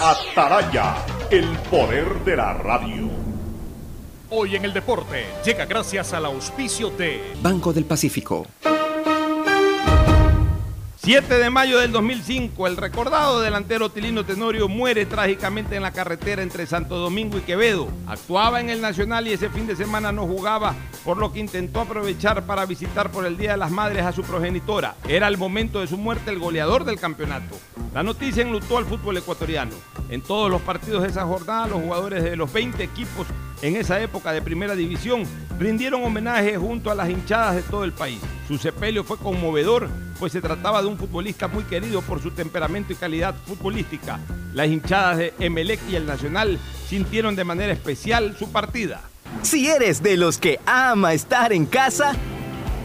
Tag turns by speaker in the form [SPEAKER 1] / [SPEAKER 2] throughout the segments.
[SPEAKER 1] Ataraya, el poder de la radio.
[SPEAKER 2] Hoy en el deporte llega gracias al auspicio de
[SPEAKER 3] Banco del Pacífico.
[SPEAKER 4] 7 de mayo del 2005, el recordado delantero Tilino Tenorio muere trágicamente en la carretera entre Santo Domingo y Quevedo. Actuaba en el Nacional y ese fin de semana no jugaba, por lo que intentó aprovechar para visitar por el Día de las Madres a su progenitora. Era el momento de su muerte el goleador del campeonato. La noticia enlutó al fútbol ecuatoriano. En todos los partidos de esa jornada, los jugadores de los 20 equipos en esa época de primera división rindieron homenaje junto a las hinchadas de todo el país. Su sepelio fue conmovedor, pues se trataba de un futbolista muy querido por su temperamento y calidad futbolística. Las hinchadas de Emelec y el Nacional sintieron de manera especial su partida.
[SPEAKER 5] Si eres de los que ama estar en casa,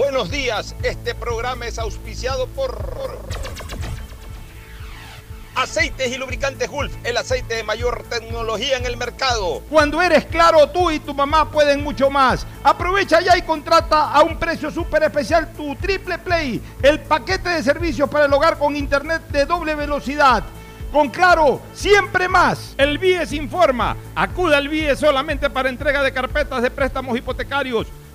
[SPEAKER 4] Buenos días, este programa es auspiciado por Aceites y lubricantes Gulf, el aceite de mayor tecnología en el mercado. Cuando eres claro, tú y tu mamá pueden mucho más. Aprovecha ya y contrata a un precio súper especial tu Triple Play, el paquete de servicios para el hogar con internet de doble velocidad. Con Claro, siempre más. El BIES informa. Acuda al BIES solamente para entrega de carpetas de préstamos hipotecarios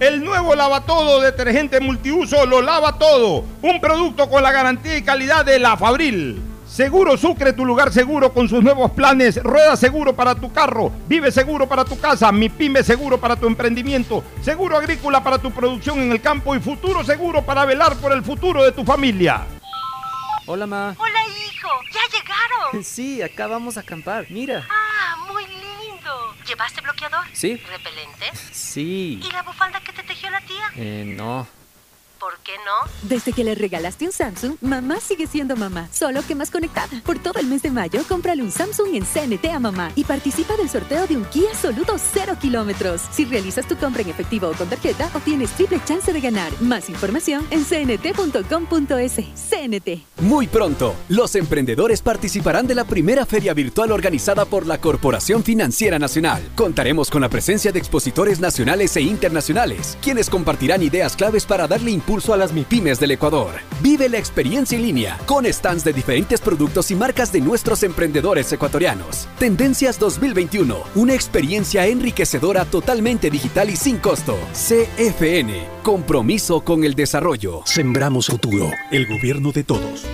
[SPEAKER 4] El nuevo lava todo detergente multiuso lo lava todo. Un producto con la garantía y calidad de la Fabril. Seguro Sucre, tu lugar seguro con sus nuevos planes. Rueda seguro para tu carro, vive seguro para tu casa, mi pyme seguro para tu emprendimiento, seguro agrícola para tu producción en el campo y futuro seguro para velar por el futuro de tu familia.
[SPEAKER 6] Hola, ma.
[SPEAKER 7] Hola, hijo. ¿Ya llegaron?
[SPEAKER 6] Sí, acá vamos a acampar. Mira.
[SPEAKER 7] Ah. ¿Llevaste bloqueador?
[SPEAKER 6] Sí.
[SPEAKER 7] ¿Repelente?
[SPEAKER 6] Sí.
[SPEAKER 7] ¿Y la bufanda que te tejió la tía?
[SPEAKER 6] Eh, no.
[SPEAKER 7] ¿Por qué no?
[SPEAKER 8] Desde que le regalaste un Samsung, mamá sigue siendo mamá, solo que más conectada. Por todo el mes de mayo, cómprale un Samsung en CNT a mamá y participa del sorteo de un Kia Soluto 0 kilómetros. Si realizas tu compra en efectivo o con tarjeta, obtienes triple chance de ganar. Más información en cnt.com.es. CNT.
[SPEAKER 5] Muy pronto, los emprendedores participarán de la primera feria virtual organizada por la Corporación Financiera Nacional. Contaremos con la presencia de expositores nacionales e internacionales, quienes compartirán ideas claves para darle impulso impulso a las MIPIMES del Ecuador. Vive la experiencia en línea con stands de diferentes productos y marcas de nuestros emprendedores ecuatorianos. Tendencias 2021, una experiencia enriquecedora totalmente digital y sin costo. CFN, compromiso con el desarrollo.
[SPEAKER 3] Sembramos futuro, el gobierno de todos.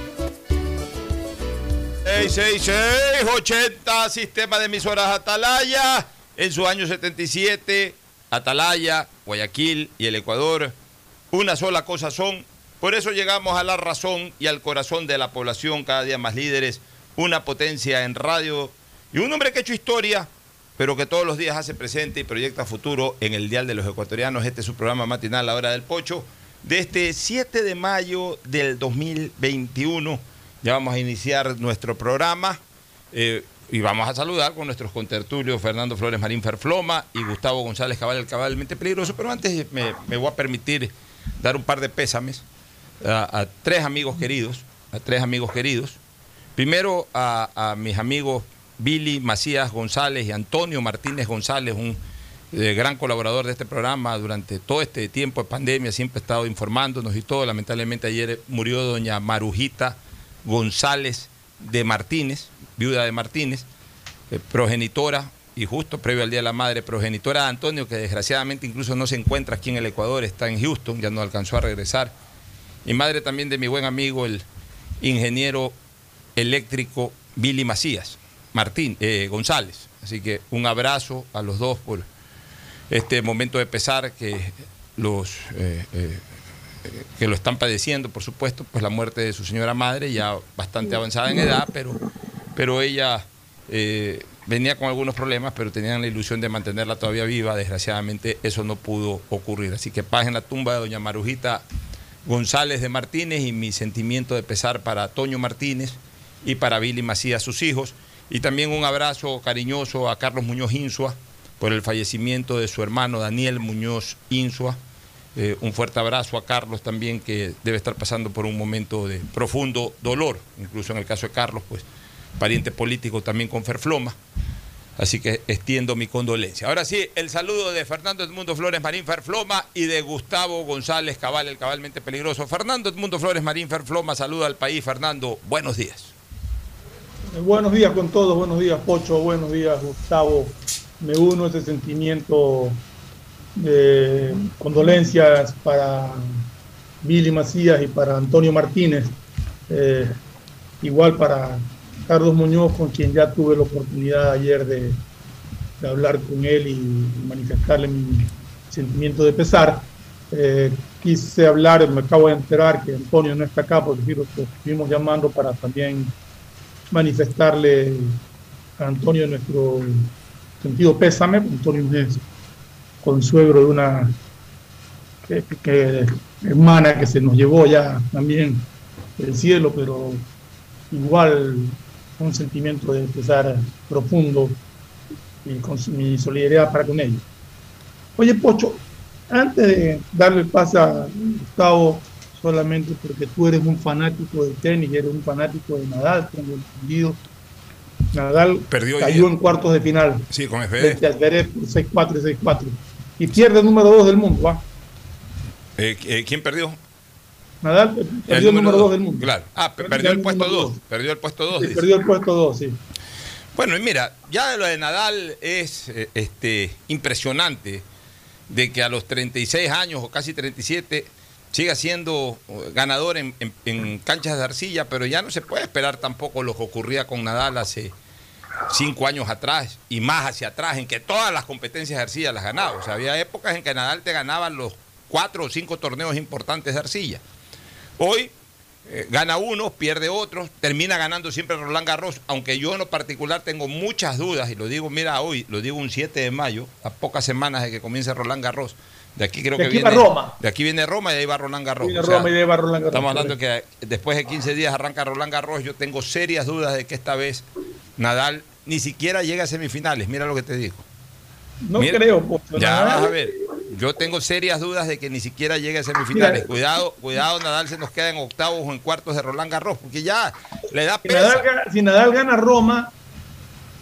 [SPEAKER 4] 666-80, sistema de emisoras Atalaya. En su año 77, Atalaya, Guayaquil y el Ecuador una sola cosa son. Por eso llegamos a la razón y al corazón de la población, cada día más líderes, una potencia en radio y un hombre que ha hecho historia, pero que todos los días hace presente y proyecta futuro en el Dial de los Ecuatorianos. Este es su programa matinal, La Hora del Pocho. de este 7 de mayo del 2021. Ya vamos a iniciar nuestro programa eh, y vamos a saludar con nuestros contertulios Fernando Flores Marín Ferfloma y Gustavo González Cabal, el cabalmente peligroso. Pero antes me, voy a permitir dar un par de pésames a, tres amigos queridos, a tres amigos queridos. Primero a, mis amigos Billy Macías González y Antonio Martínez González, un eh, gran colaborador de este programa durante todo este tiempo de pandemia, siempre ha estado informándonos y todo. Lamentablemente ayer murió doña Marujita González de Martínez, viuda de Martínez, eh, progenitora, y justo previo al Día de la Madre, progenitora de Antonio, que desgraciadamente incluso no se encuentra aquí en el Ecuador, está en Houston, ya no alcanzó a regresar. Y madre también de mi buen amigo, el ingeniero eléctrico Billy Macías. Martín eh, González. Así que un abrazo a los dos por este momento de pesar que los eh, eh, que lo están padeciendo, por supuesto, pues la muerte de su señora madre, ya bastante avanzada en edad, pero, pero ella venía con algunos problemas, pero tenían la ilusión de mantenerla todavía viva. Desgraciadamente eso no pudo ocurrir. Así que paz en la tumba de doña Marujita González de Martínez y mi sentimiento de pesar para Toño Martínez y para Billy Macías, sus hijos. Y también un abrazo cariñoso a Carlos Muñoz Insua por el fallecimiento de su hermano Daniel Muñoz Insua. Eh, un fuerte abrazo a Carlos también, que debe estar pasando por un momento de profundo dolor, incluso en el caso de Carlos, pues pariente político también con Ferfloma. Así que extiendo mi condolencia. Ahora sí, el saludo de Fernando Edmundo Flores Marín Ferfloma y de Gustavo González Cabal, el cabalmente peligroso. Fernando Edmundo Flores Marín Ferfloma, saluda al país. Fernando, buenos días.
[SPEAKER 9] Buenos días con todos, buenos días Pocho, buenos días Gustavo. Me uno a ese sentimiento de condolencias para Billy Macías y para Antonio Martínez, eh, igual para Carlos Muñoz, con quien ya tuve la oportunidad ayer de, hablar con él y manifestarle mi sentimiento de pesar. Eh, quise hablar, me acabo de enterar que Antonio no está acá porque lo estuvimos llamando para también manifestarle a Antonio nuestro sentido pésame. Antonio es consuegro de una hermana que se nos llevó ya también del cielo, pero igual un sentimiento de pesar profundo y con mi solidaridad para con ellos. Oye, Pocho, antes de darle el paso a Gustavo, solamente porque tú eres un fanático de tenis, eres un fanático de Nadal, tengo entendido. Nadal Perdió cayó en cuartos de final.
[SPEAKER 4] Sí, con FD.
[SPEAKER 9] 6-4 y 6-4. Y pierde el número 2 del mundo. ¿ah?
[SPEAKER 4] Eh, eh, ¿Quién perdió?
[SPEAKER 9] Nadal perdió el número 2 del mundo.
[SPEAKER 4] Claro. Ah, perdió, el, puesto 2. Perdió el puesto 2.
[SPEAKER 9] perdió el puesto 2, sí.
[SPEAKER 4] Bueno, y mira, ya lo de Nadal es eh, este, impresionante de que a los 36 años o casi 37 siga siendo eh, ganador en, canchas de arcilla, pero ya no se puede esperar tampoco lo que ocurría con Nadal hace cinco años atrás y más hacia atrás, en que todas las competencias de arcilla las ganaba. O sea, había épocas en que Nadal te ganaba los cuatro o cinco torneos importantes de arcilla. Hoy eh, gana uno, pierde otros, termina ganando siempre Roland Garros, aunque yo en lo particular tengo muchas dudas, y lo digo, mira, hoy, lo digo un 7 de mayo, a pocas semanas de que comience Roland Garros de aquí creo que viene
[SPEAKER 9] Roma.
[SPEAKER 4] De aquí viene Roma y de ahí va Roland Garros.
[SPEAKER 9] Roma y de ahí va Roland Garros.
[SPEAKER 4] Estamos hablando que después de 15 días arranca Roland Garros. Yo tengo serias dudas de que esta vez Nadal ni siquiera llegue a semifinales. Mira lo que te digo.
[SPEAKER 9] No creo.
[SPEAKER 4] ya vas a ver. Yo tengo serias dudas de que ni siquiera llegue a semifinales. cuidado, cuidado, Nadal se nos queda en octavos o en cuartos de Roland Garros, porque ya le da
[SPEAKER 9] pesa. si Nadal gana Roma,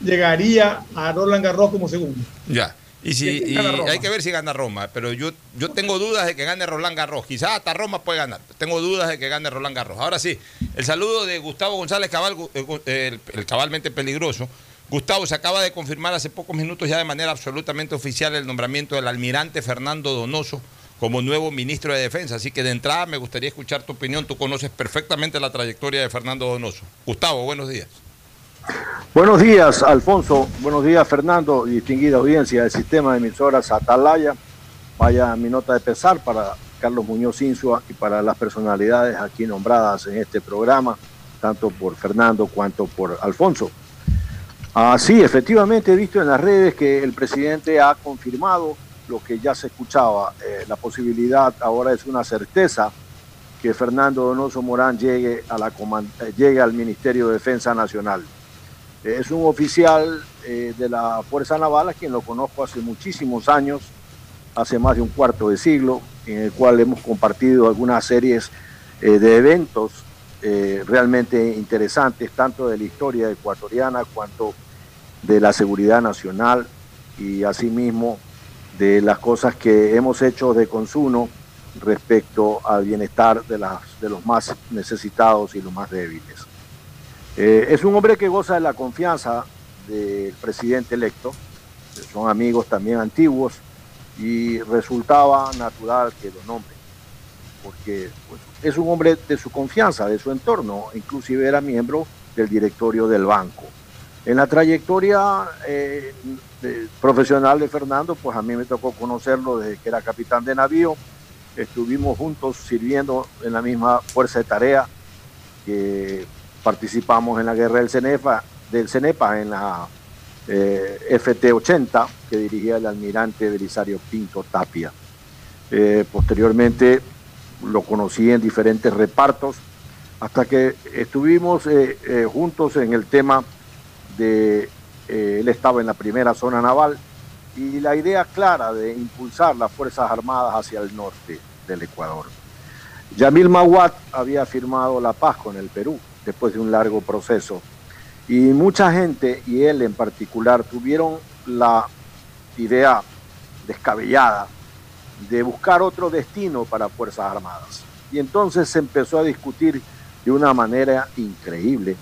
[SPEAKER 9] llegaría a Roland Garros como segundo.
[SPEAKER 4] Ya. Y, si, hay que ver si gana Roma, pero yo, yo tengo dudas de que gane Roland Garros. Quizás hasta Roma puede ganar. Tengo dudas de que gane Roland Garros. Ahora sí, el saludo de Gustavo González Cabal, eh, el, cabalmente peligroso. Gustavo, se acaba de confirmar hace pocos minutos ya de manera absolutamente oficial el nombramiento del almirante Fernando Donoso como nuevo ministro de Defensa. Así que de entrada me gustaría escuchar tu opinión. Tú conoces perfectamente la trayectoria de Fernando Donoso. Gustavo, buenos días.
[SPEAKER 10] Buenos días, Alfonso. Buenos días, Fernando, distinguida audiencia del sistema de emisoras Atalaya. Vaya mi nota de pesar para Carlos Muñoz Insua y para las personalidades aquí nombradas en este programa, tanto por Fernando cuanto por Alfonso. Ah, sí, efectivamente he visto en las redes que el presidente ha confirmado lo que ya se escuchaba, eh, la posibilidad ahora es una certeza que Fernando Donoso Morán llegue, eh, llegue al Ministerio de Defensa Nacional. es un oficial de la Fuerza Naval a quien lo conozco hace muchísimos años, hace más de un cuarto de siglo, en el cual hemos compartido algunas series de eventos realmente interesantes, tanto de la historia ecuatoriana cuanto de la seguridad nacional y asimismo de las cosas que hemos hecho de consumo respecto al bienestar de, las, de los más necesitados y los más débiles. Eh, es un hombre que goza de la confianza del presidente electo, son amigos también antiguos y resultaba natural que lo nombre, porque pues, es un hombre de su confianza, de su entorno, inclusive era miembro del directorio del banco. En la trayectoria eh, profesional de Fernando, pues a mí me tocó conocerlo desde que era capitán de navío. Estuvimos juntos sirviendo en la misma fuerza de tarea que participamos en la guerra del Cenepa, del Cenepa en la eh, FT-80 que dirigía el almirante Belisario Pinto Tapia. Eh, posteriormente lo conocí en diferentes repartos hasta que estuvimos juntos en el tema de, eh, él estaba en la primera zona naval y la idea clara de impulsar las Fuerzas Armadas hacia el norte del Ecuador. Yamil Mawat había firmado la paz con el Perú después de un largo proceso y mucha gente, y él en particular, tuvieron la idea descabellada de buscar otro destino para Fuerzas Armadas. Y entonces se empezó a discutir de una manera increíble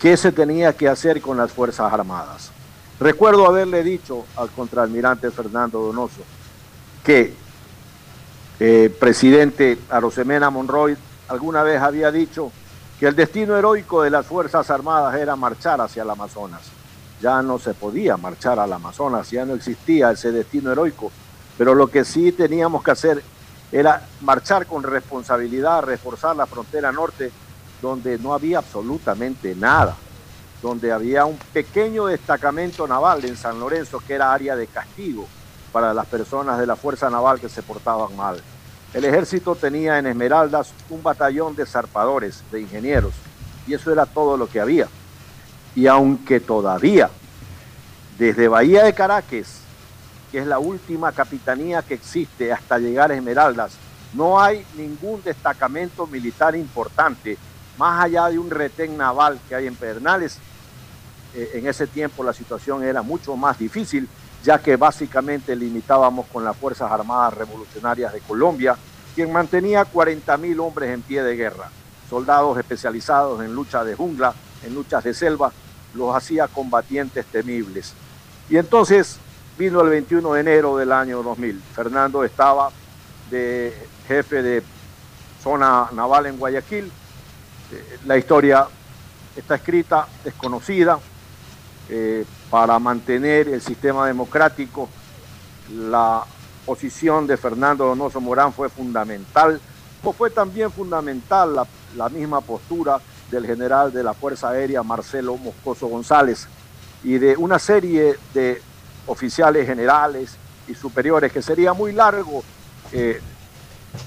[SPEAKER 10] qué se tenía que hacer con las Fuerzas Armadas. Recuerdo haberle dicho al contraalmirante Fernando Donoso que eh, presidente Arosemena Monroy alguna vez había dicho que el destino heroico de las Fuerzas Armadas era marchar hacia el Amazonas. Ya no se podía marchar al Amazonas, ya no existía ese destino heroico, pero lo que sí teníamos que hacer era marchar con responsabilidad, reforzar la frontera norte donde no había absolutamente nada, donde había un pequeño destacamento naval en San Lorenzo que era área de castigo para las personas de la Fuerza Naval que se portaban mal. El ejército tenía en Esmeraldas un batallón de zarpadores, de ingenieros, y eso era todo lo que había. Y aunque todavía, desde Bahía de Caracas, que es la última capitanía que existe hasta llegar a Esmeraldas, no hay ningún destacamento militar importante más allá de un retén naval que hay en Pedernales, eh, en ese tiempo la situación era mucho más difícil, ya que básicamente limitábamos con las Fuerzas Armadas Revolucionarias de Colombia, quien mantenía 40 mil hombres en pie de guerra, soldados especializados en lucha de jungla, en luchas de selva, los hacía combatientes temibles. Y entonces vino el 21 de enero del año 2000. Fernando estaba de jefe de zona naval en Guayaquil la historia está escrita, desconocida, eh, para mantener el sistema democrático. La posición de Fernando Donoso Morán fue fundamental, o fue también fundamental la misma postura del general de la Fuerza Aérea Marcelo Moscoso González y de una serie de oficiales generales y superiores que sería muy largo eh,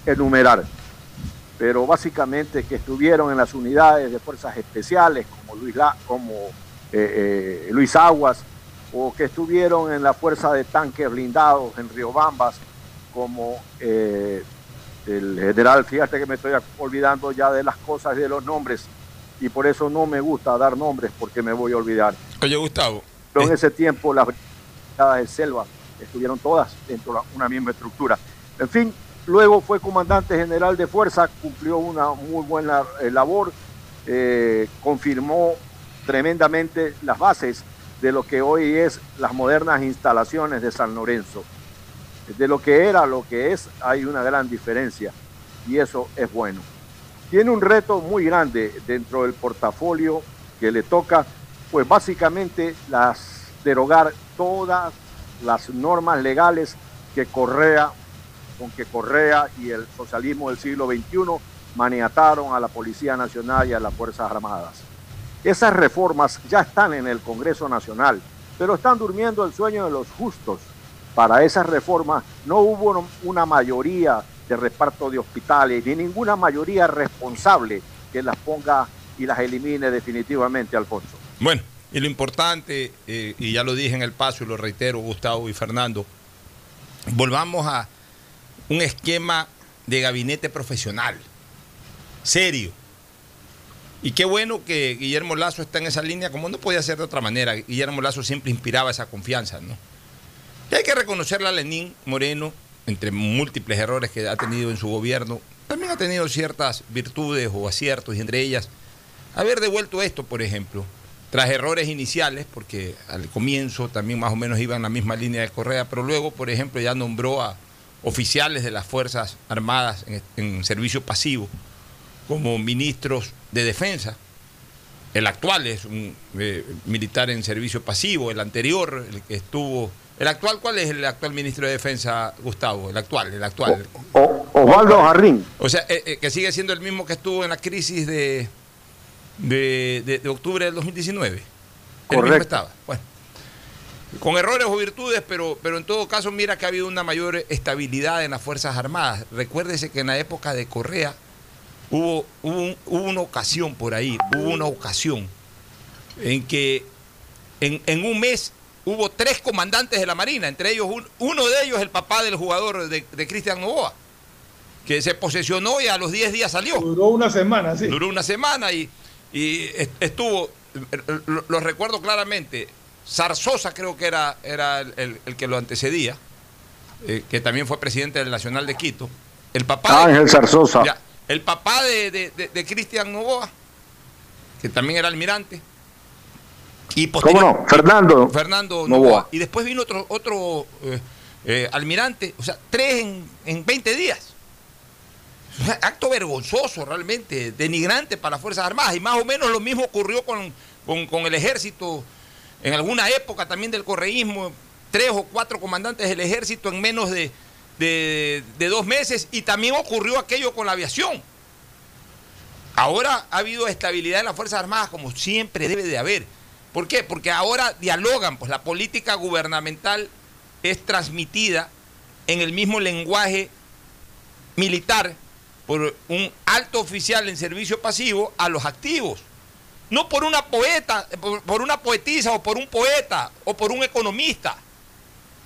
[SPEAKER 10] enumerar pero básicamente que estuvieron en las unidades de fuerzas especiales como Luis, como, eh, eh, Luis Aguas, o que estuvieron en la fuerza de tanques blindados en Riobambas, como el general, fíjate que me estoy olvidando ya de las cosas y de los nombres, y por eso no me gusta dar nombres porque me voy a olvidar.
[SPEAKER 4] Oye, Gustavo.
[SPEAKER 10] Pero en ese tiempo las de selva estuvieron todas dentro de una misma estructura. En fin, Luego fue comandante general de fuerza, cumplió una muy buena eh, labor, eh, confirmó tremendamente las bases de lo que hoy es las modernas instalaciones de San Lorenzo. De lo que era lo que es hay una gran diferencia y eso es bueno. Tiene un reto muy grande dentro del portafolio que le toca, pues básicamente las derogar todas las normas legales que Correa con que Correa y el socialismo del siglo XXI maniataron a la Policía Nacional y a las Fuerzas Armadas. Esas reformas ya están en el Congreso Nacional, pero están durmiendo el sueño de los justos para esas reformas no hubo una mayoría de reparto de hospitales ni ninguna mayoría responsable que las ponga y las elimine definitivamente, Alfonso.
[SPEAKER 4] Bueno, y lo importante, eh, y ya lo dije en el paso y lo reitero, Gustavo y Fernando, volvamos a un esquema de gabinete profesional, serio. Y qué bueno que Guillermo Lazo está en esa línea, como no podía ser de otra manera. Guillermo Lazo siempre inspiraba esa confianza, ¿no? Y hay que reconocerle a Lenín Moreno, entre múltiples errores que ha tenido en su gobierno, también ha tenido ciertas virtudes o aciertos, y entre ellas, haber devuelto esto, por ejemplo, tras errores iniciales, porque al comienzo también más o menos iba en la misma línea de Correa, pero luego, por ejemplo, ya nombró a oficiales de las Fuerzas Armadas en, servicio pasivo como ministros de defensa. El actual es un eh, militar en servicio pasivo, el anterior, el que estuvo... ¿El actual cuál es el actual ministro de Defensa, Gustavo? El actual, el actual.
[SPEAKER 10] Osvaldo Jarrín.
[SPEAKER 4] O sea, eh, eh, que sigue siendo el mismo que estuvo en la crisis de, de, octubre del 2019. El mismo estaba. Bueno con errores o virtudes, pero, pero en todo caso mira que ha habido una mayor estabilidad en las Fuerzas Armadas. Recuérdese que en la época de Correa hubo, hubo, una ocasión por ahí, hubo una ocasión en que en, un mes hubo tres comandantes de la Marina, entre ellos uno de ellos el papá del jugador de, Cristian Novoa, que se posesionó y a los 10 días salió.
[SPEAKER 9] Duró una semana, sí.
[SPEAKER 4] Duró una semana y, y estuvo, lo recuerdo claramente, Zarzosa creo que era, era el, que lo antecedía, eh, que también fue presidente del Nacional de Quito. El papá
[SPEAKER 10] Ángel Zarzosa.
[SPEAKER 4] el papá de, Cristian Novoa, que también era almirante.
[SPEAKER 10] Y ¿Cómo no? Fernando.
[SPEAKER 4] Fernando Novoa. Y después vino otro, otro eh, eh, almirante, o sea, tres en, en 20 días. acto vergonzoso realmente, denigrante para las Fuerzas Armadas. Y más o menos lo mismo ocurrió con, con el ejército en alguna época también del correísmo, tres o cuatro comandantes del ejército en menos de, dos meses y también ocurrió aquello con la aviación. Ahora ha habido estabilidad en las Fuerzas Armadas como siempre debe de haber. ¿Por qué? Porque ahora dialogan, pues la política gubernamental es transmitida en el mismo lenguaje militar por un alto oficial en servicio pasivo a los activos. No por una poeta, por, una poetisa o por un poeta o por un economista.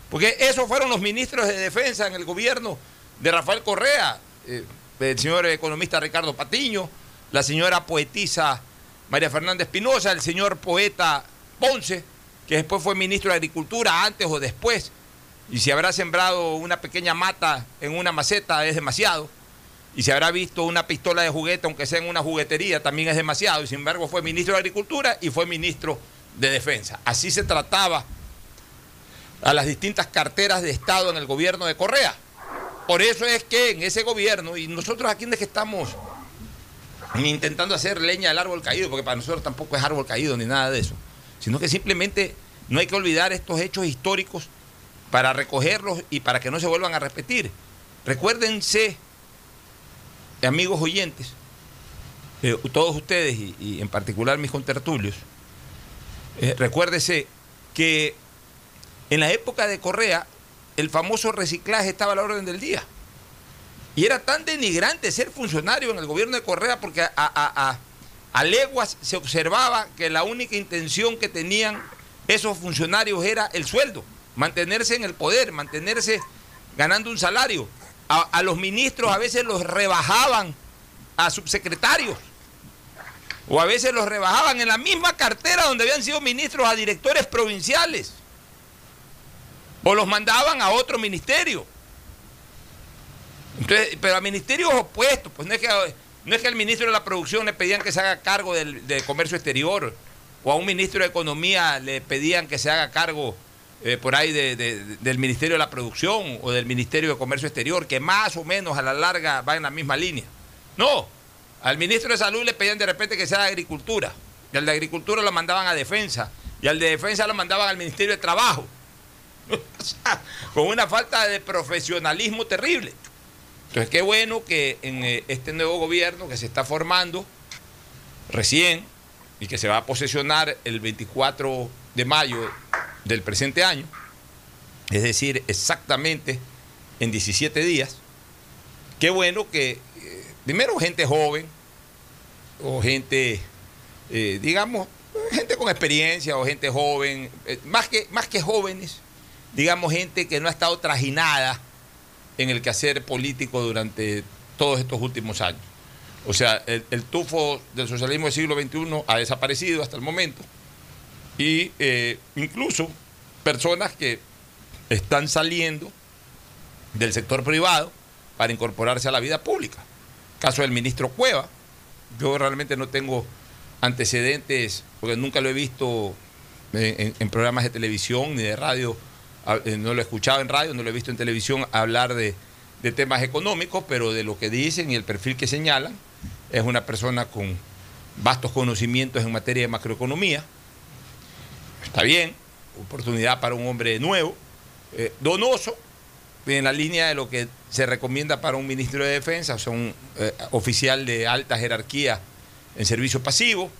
[SPEAKER 4] Porque esos fueron los ministros de defensa en el gobierno de Rafael Correa, eh, el señor economista Ricardo Patiño, la señora poetisa María Fernanda Espinosa, el señor poeta Ponce, que después fue ministro de Agricultura antes o después, y si habrá sembrado una pequeña mata en una maceta es demasiado y se habrá visto una pistola de juguete, aunque sea en una juguetería, también es demasiado. Y sin embargo fue ministro de Agricultura y fue ministro de Defensa. Así se trataba a las distintas carteras de Estado en el gobierno de Correa. Por eso es que en ese gobierno, y nosotros aquí es que estamos intentando hacer leña del árbol caído, porque para nosotros tampoco es árbol caído ni nada de eso, sino que simplemente no hay que olvidar estos hechos históricos para recogerlos y para que no se vuelvan a repetir. Recuérdense amigos oyentes, eh, todos ustedes y, en particular mis contertulios, eh, recuérdese que en la época de Correa el famoso reciclaje estaba a la orden del día. Y era tan denigrante ser funcionario en el gobierno de Correa porque a, a leguas se observaba que la única intención que tenían esos funcionarios era el sueldo, mantenerse en el poder, mantenerse ganando un salario a, los ministros a veces los rebajaban a subsecretarios. O a veces los rebajaban en la misma cartera donde habían sido ministros a directores provinciales. O los mandaban a otro ministerio. pero a ministerios opuestos, pues no es que, no es que al ministro de la producción le pedían que se haga cargo del comercio exterior, o a un ministro de economía le pedían que se haga cargo eh, por ahí del Ministerio de la Producción o del Ministerio de Comercio Exterior, que más o menos a la larga va en la misma línea. No, al ministro de Salud le pedían de repente que sea de Agricultura, y al de Agricultura lo mandaban a Defensa, y al de Defensa lo mandaban al Ministerio de Trabajo. con una falta de profesionalismo terrible. Entonces, qué bueno que en eh, este nuevo gobierno que se está formando recién y que se va a posesionar el 24 de mayo del presente año, es decir, exactamente en 17 días. Qué bueno que, eh, primero, gente joven o gente, eh, digamos, gente con experiencia o gente joven, eh, más, que, más que jóvenes, digamos, gente que no ha estado trajinada en el quehacer político durante todos estos últimos años. O sea, el, el tufo del socialismo del siglo XXI ha desaparecido hasta el momento y incluso personas que están saliendo del sector privado para incorporarse a la vida pública. Caso del ministro Cueva, yo realmente no tengo antecedentes, porque nunca lo he visto en, programas de televisión ni de radio, eh, no lo he escuchado en radio, no lo he visto en televisión hablar de temas económicos, pero de lo que dicen y el perfil que señalan, es una persona con vastos conocimientos en materia de macroeconomía. Está bien, oportunidad para un hombre nuevo, eh, donoso, en la línea de lo que se recomienda para un ministro de Defensa, o un eh, oficial de alta jerarquía en servicio pasivo.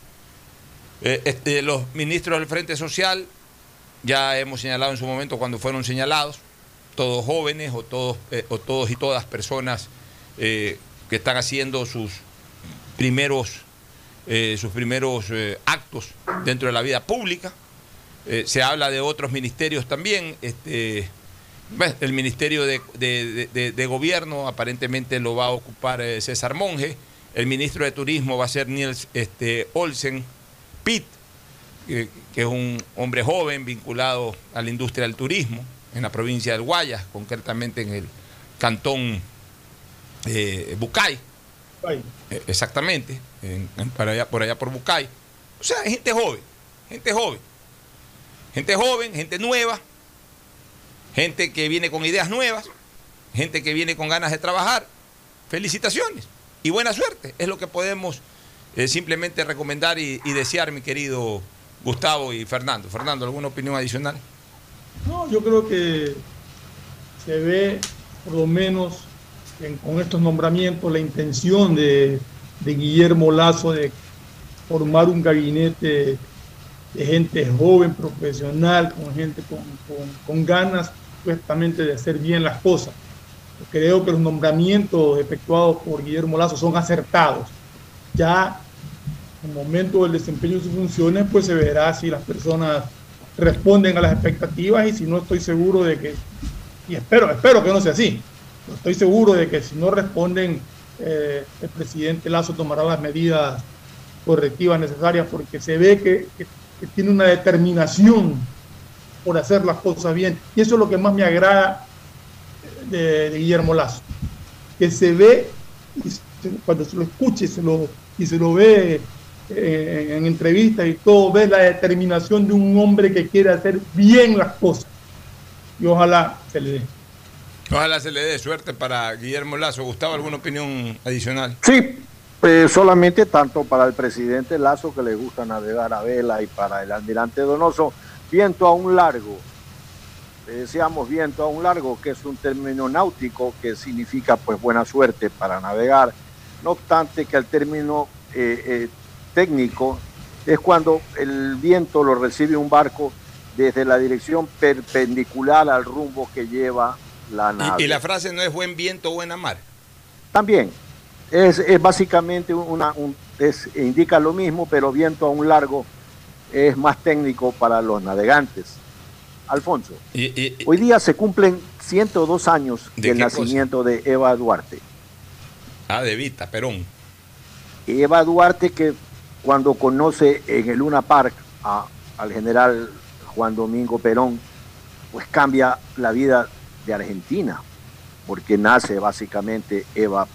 [SPEAKER 4] Eh, los ministros del Frente Social, ya hemos señalado en su momento cuando fueron señalados, todos jóvenes o todos, o todos y todas personas que están haciendo sus primeros, sus primeros actos dentro de la vida pública. Eh, se habla de otros ministerios también. Este, el Ministerio de, Gobierno aparentemente lo va a ocupar eh, César Monge. El ministro de Turismo va a ser Niels este, Olsen Pitt, que, es un hombre joven vinculado a la industria del turismo en la provincia del Guayas, concretamente en el cantón eh, Bucay. exactamente, allá, por allá por Bucay. O sea, gente joven, gente joven. Gente joven, gente nueva, gente que viene con ideas nuevas, gente que viene con ganas de trabajar. Felicitaciones y buena suerte. Es lo que podemos eh, simplemente recomendar y, desear, mi querido Gustavo y Fernando. Fernando, ¿alguna opinión adicional?
[SPEAKER 9] No, yo creo que se ve, por lo menos con estos nombramientos, la intención de Guillermo Lazo de formar un gabinete de gente joven, profesional, con gente con, con, ganas supuestamente de hacer bien las cosas. Creo que los nombramientos efectuados por Guillermo Lazo son acertados. Ya en el momento del desempeño de sus funciones, pues se verá si las personas responden a las expectativas y si no estoy seguro de que, y espero, espero que no sea así, estoy seguro de que si no responden, eh, el presidente Lazo tomará las medidas correctivas necesarias porque se ve que, que que tiene una determinación por hacer las cosas bien. Y eso es lo que más me agrada de, Guillermo Lazo, que se ve, cuando se lo escuche y se lo, y se lo ve eh, en entrevistas y todo, ve la determinación de un hombre que quiere hacer bien las cosas. Y ojalá se le dé.
[SPEAKER 4] Ojalá se le dé suerte para Guillermo Lazo. Gustavo, ¿alguna opinión adicional?
[SPEAKER 10] Sí, pues solamente tanto para el presidente Lazo que le gusta navegar a vela y para el almirante Donoso, viento a un largo. decíamos viento a un largo, que es un término náutico que significa pues buena suerte para navegar. No obstante que el término eh, eh, técnico es cuando el viento lo recibe un barco desde la dirección perpendicular al rumbo que lleva la nave.
[SPEAKER 4] y la frase no es buen viento, buena mar.
[SPEAKER 10] También, es, básicamente una, indica lo mismo, pero viento a un largo es más técnico para los navegantes. Alfonso, hoy día se cumplen 102 años del nacimiento de Eva Duarte.
[SPEAKER 4] Ah, de Vita, Perón.
[SPEAKER 10] Eva Duarte que cuando conoce en el Luna Park al general Juan Domingo Perón, pues cambia la vida de Argentina, porque nace básicamente Eva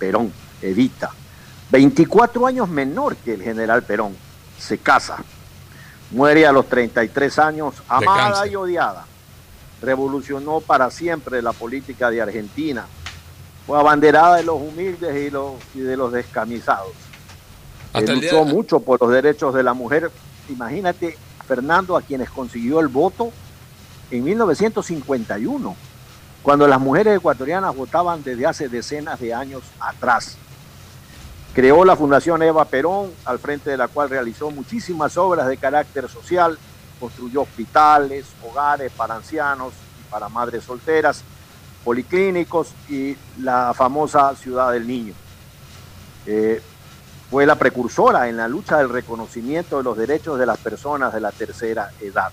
[SPEAKER 10] Perón, Evita, 24 años menor que el general Perón, se casa, muere a los 33 años, amada y odiada, revolucionó para siempre la política de Argentina, fue abanderada de los humildes y, los, y de los descamisados. luchó mucho por los derechos de la mujer. Imagínate, Fernando, a quienes consiguió el voto en 1951 cuando las mujeres ecuatorianas votaban desde hace decenas de años atrás. Creó la Fundación Eva Perón, al frente de la cual realizó muchísimas obras de carácter social, construyó hospitales, hogares para ancianos y para madres solteras, policlínicos y la famosa Ciudad del Niño. Eh, fue la precursora en la lucha del reconocimiento de los derechos de las personas de la tercera edad.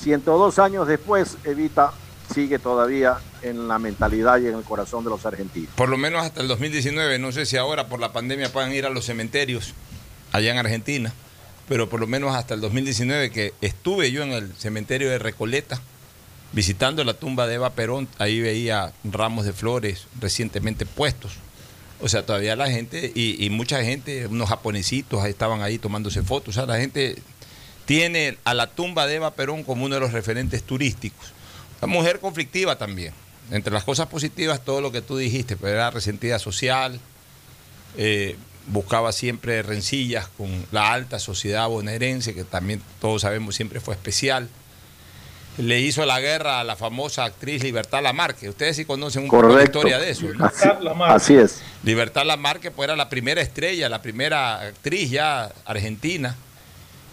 [SPEAKER 10] 102 años después, Evita sigue todavía en la mentalidad y en el corazón de los argentinos.
[SPEAKER 4] Por lo menos hasta el 2019, no sé si ahora por la pandemia puedan ir a los cementerios allá en Argentina, pero por lo menos hasta el 2019 que estuve yo en el cementerio de Recoleta visitando la tumba de Eva Perón, ahí veía ramos de flores recientemente puestos. O sea, todavía la gente y, mucha gente, unos japonesitos estaban ahí tomándose fotos. O sea, la gente tiene a la tumba de Eva Perón como uno de los referentes turísticos. Una mujer conflictiva también. Entre las cosas positivas, todo lo que tú dijiste, pero era resentida social, eh, buscaba siempre rencillas con la alta sociedad bonaerense, que también todos sabemos siempre fue especial. Le hizo la guerra a la famosa actriz Libertad Lamarque. Ustedes sí conocen un poco la historia de eso.
[SPEAKER 10] Así, es.
[SPEAKER 4] Libertad Lamarque pues, era la primera estrella, la primera actriz ya argentina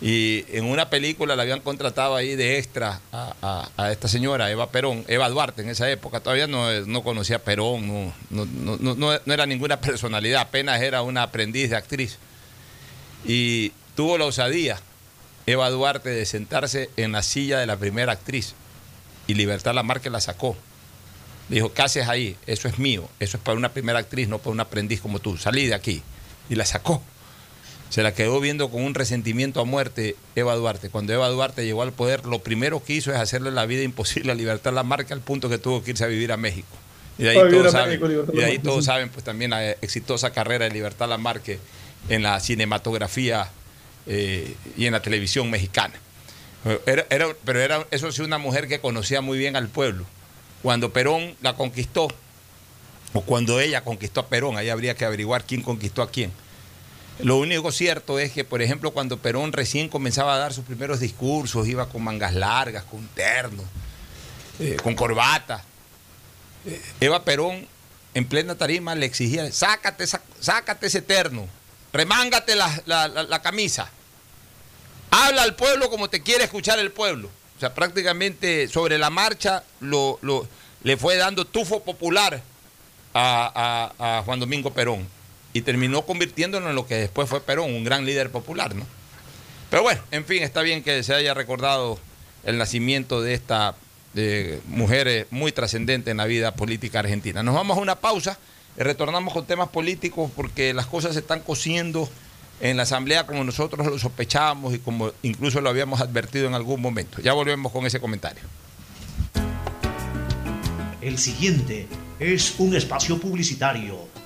[SPEAKER 4] y en una película la habían contratado ahí de extra a, esta señora, Eva Perón, Eva Duarte en esa época. Todavía no, conocía a Perón, no, era ninguna personalidad, apenas era una aprendiz de actriz. Y tuvo la osadía, Eva Duarte, de sentarse en la silla de la primera actriz. Y Libertad Lamarque la sacó. dijo, ¿qué haces ahí? Eso es mío, eso es para una primera actriz, no para un aprendiz como tú. Salí de aquí. Y la sacó se la quedó viendo con un resentimiento a muerte Eva Duarte. Cuando Eva Duarte llegó al poder, lo primero que hizo es hacerle la vida imposible a Libertad Lamarque al punto que tuvo que irse a vivir a México. Y de ahí, todos saben, y ahí todos saben, pues también la exitosa carrera de Libertad Lamarque en la cinematografía eh, y en la televisión mexicana. pero era, eso sí, una mujer que conocía muy bien al pueblo. Cuando Perón la conquistó, o cuando ella conquistó a Perón, ahí habría que averiguar quién conquistó a quién lo único cierto es que, por ejemplo, cuando Perón recién comenzaba a dar sus primeros discursos, iba con mangas largas, con terno, eh, con corbata. Eh, Eva Perón, en plena tarima, le exigía, sácate, sácate ese terno, remángate la, camisa, habla al pueblo como te quiere escuchar el pueblo. O sea, prácticamente sobre la marcha le fue dando tufo popular a Juan Domingo Perón y terminó convirtiéndolo en lo que después fue Perón, un gran líder popular, ¿no? Pero bueno, en fin, está bien que se haya recordado el nacimiento de esta mujer eh, muy trascendente en la vida política argentina. Nos vamos a una pausa y retornamos con temas políticos porque las cosas se están cociendo en la Asamblea como nosotros lo sospechábamos y como incluso lo habíamos advertido en algún momento. Ya volvemos con ese comentario.
[SPEAKER 11] El siguiente es un espacio publicitario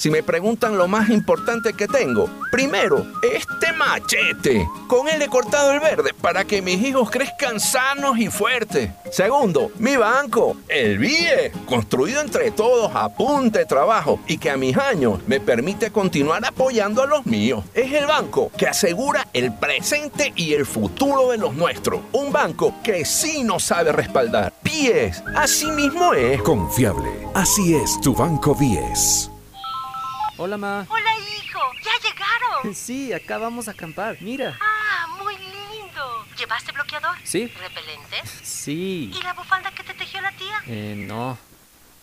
[SPEAKER 12] Si me preguntan lo más importante que tengo, primero, este machete. Con él he cortado el verde para que mis hijos crezcan sanos y fuertes. Segundo, mi banco, el BIE, construido entre todos a punta de trabajo y que a mis años me permite continuar apoyando a los míos. Es el banco que asegura el presente y el futuro de los nuestros. Un banco que sí nos sabe respaldar. BIES, así mismo es.
[SPEAKER 1] Confiable, así es tu banco BIES.
[SPEAKER 6] Hola, ma.
[SPEAKER 7] Hola, hijo. ¿Ya llegaron?
[SPEAKER 6] Sí, acá vamos a acampar. Mira.
[SPEAKER 7] Ah, muy lindo. ¿Llevaste bloqueador?
[SPEAKER 6] Sí.
[SPEAKER 7] ¿Repelente?
[SPEAKER 6] Sí.
[SPEAKER 7] ¿Y la bufanda que te tejió la tía?
[SPEAKER 6] Eh, no.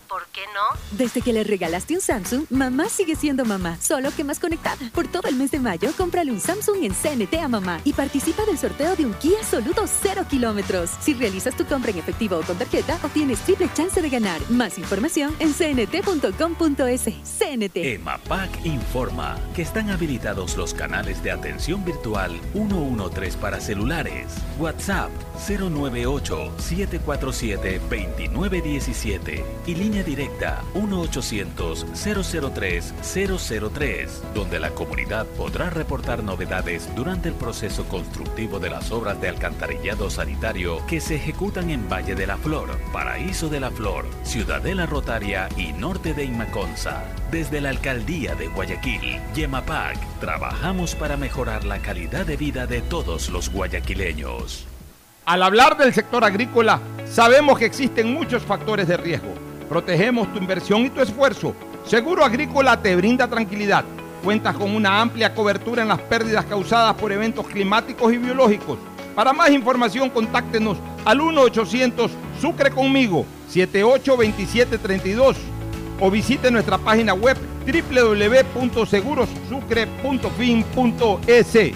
[SPEAKER 7] ¿Por qué no?
[SPEAKER 8] Desde que le regalaste un Samsung, mamá sigue siendo mamá, solo que más conectada. Por todo el mes de mayo, cómprale un Samsung en CNT a mamá y participa del sorteo de un Kia Soluto 0 kilómetros. Si realizas tu compra en efectivo o con tarjeta, obtienes triple chance de ganar. Más información en cnt.com.es. CNT.
[SPEAKER 13] EMAPAC informa que están habilitados los canales de atención virtual 113 para celulares, WhatsApp 098 747 2917 y línea directa 1-800-003-003, donde la comunidad podrá reportar novedades durante el proceso constructivo de las obras de alcantarillado sanitario que se ejecutan en Valle de la Flor, Paraíso de la Flor, Ciudadela Rotaria y Norte de Inmaconza. Desde la Alcaldía de Guayaquil, Yemapac, trabajamos para mejorar la calidad de vida de todos los guayaquileños.
[SPEAKER 14] Al hablar del sector agrícola, sabemos que existen muchos factores de riesgo Protegemos tu inversión y tu esfuerzo. Seguro Agrícola te brinda tranquilidad
[SPEAKER 4] Cuentas con una amplia cobertura en las pérdidas causadas por eventos climáticos y biológicos. Para más información, contáctenos al 1-800 Sucre conmigo 782732 o visite nuestra página web www.segurosucre.fin.es.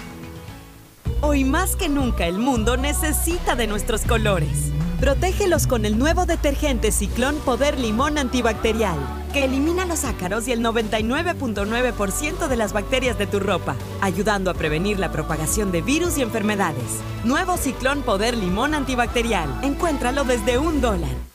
[SPEAKER 15] Hoy más que nunca el mundo necesita de nuestros colores. Protégelos con el nuevo detergente Ciclón Poder Limón Antibacterial, que elimina los ácaros y el 99.9% de las bacterias de tu ropa, ayudando a prevenir la propagación de virus y enfermedades. Nuevo Ciclón Poder Limón Antibacterial. Encuéntralo desde un dólar.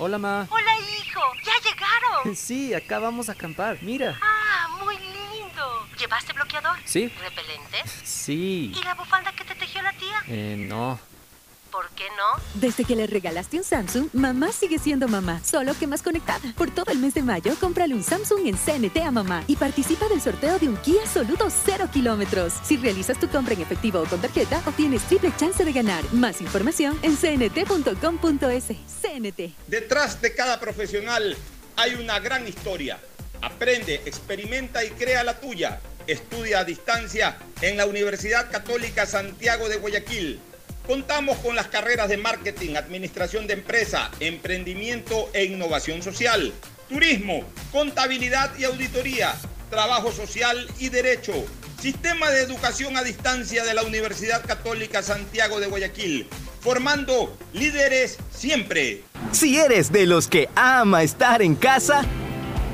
[SPEAKER 6] Hola, ma.
[SPEAKER 7] Hola, hijo. ¿Ya llegaron?
[SPEAKER 6] Sí, acá vamos a acampar. Mira.
[SPEAKER 7] Ah, muy lindo. ¿Llevaste bloqueador?
[SPEAKER 6] Sí.
[SPEAKER 7] ¿Repelente?
[SPEAKER 6] Sí.
[SPEAKER 7] ¿Y la bufanda que te tejió la tía?
[SPEAKER 6] Eh, no.
[SPEAKER 7] ¿Por qué no?
[SPEAKER 8] Desde que le regalaste un Samsung, mamá sigue siendo mamá, solo que más conectada. Por todo el mes de mayo, cómprale un Samsung en CNT a mamá y participa del sorteo de un Kia Soluto 0 kilómetros. Si realizas tu compra en efectivo o con tarjeta, obtienes triple chance de ganar. Más información en cnt.com.es. CNT.
[SPEAKER 4] Detrás de cada profesional hay una gran historia. Aprende, experimenta y crea la tuya. Estudia a distancia en la Universidad Católica Santiago de Guayaquil. Contamos con las carreras de marketing, administración de empresa, emprendimiento e innovación social, turismo, contabilidad y auditoría, trabajo social y derecho. Sistema de educación a distancia de la Universidad Católica Santiago de Guayaquil, formando líderes siempre.
[SPEAKER 5] Si eres de los que ama estar en casa,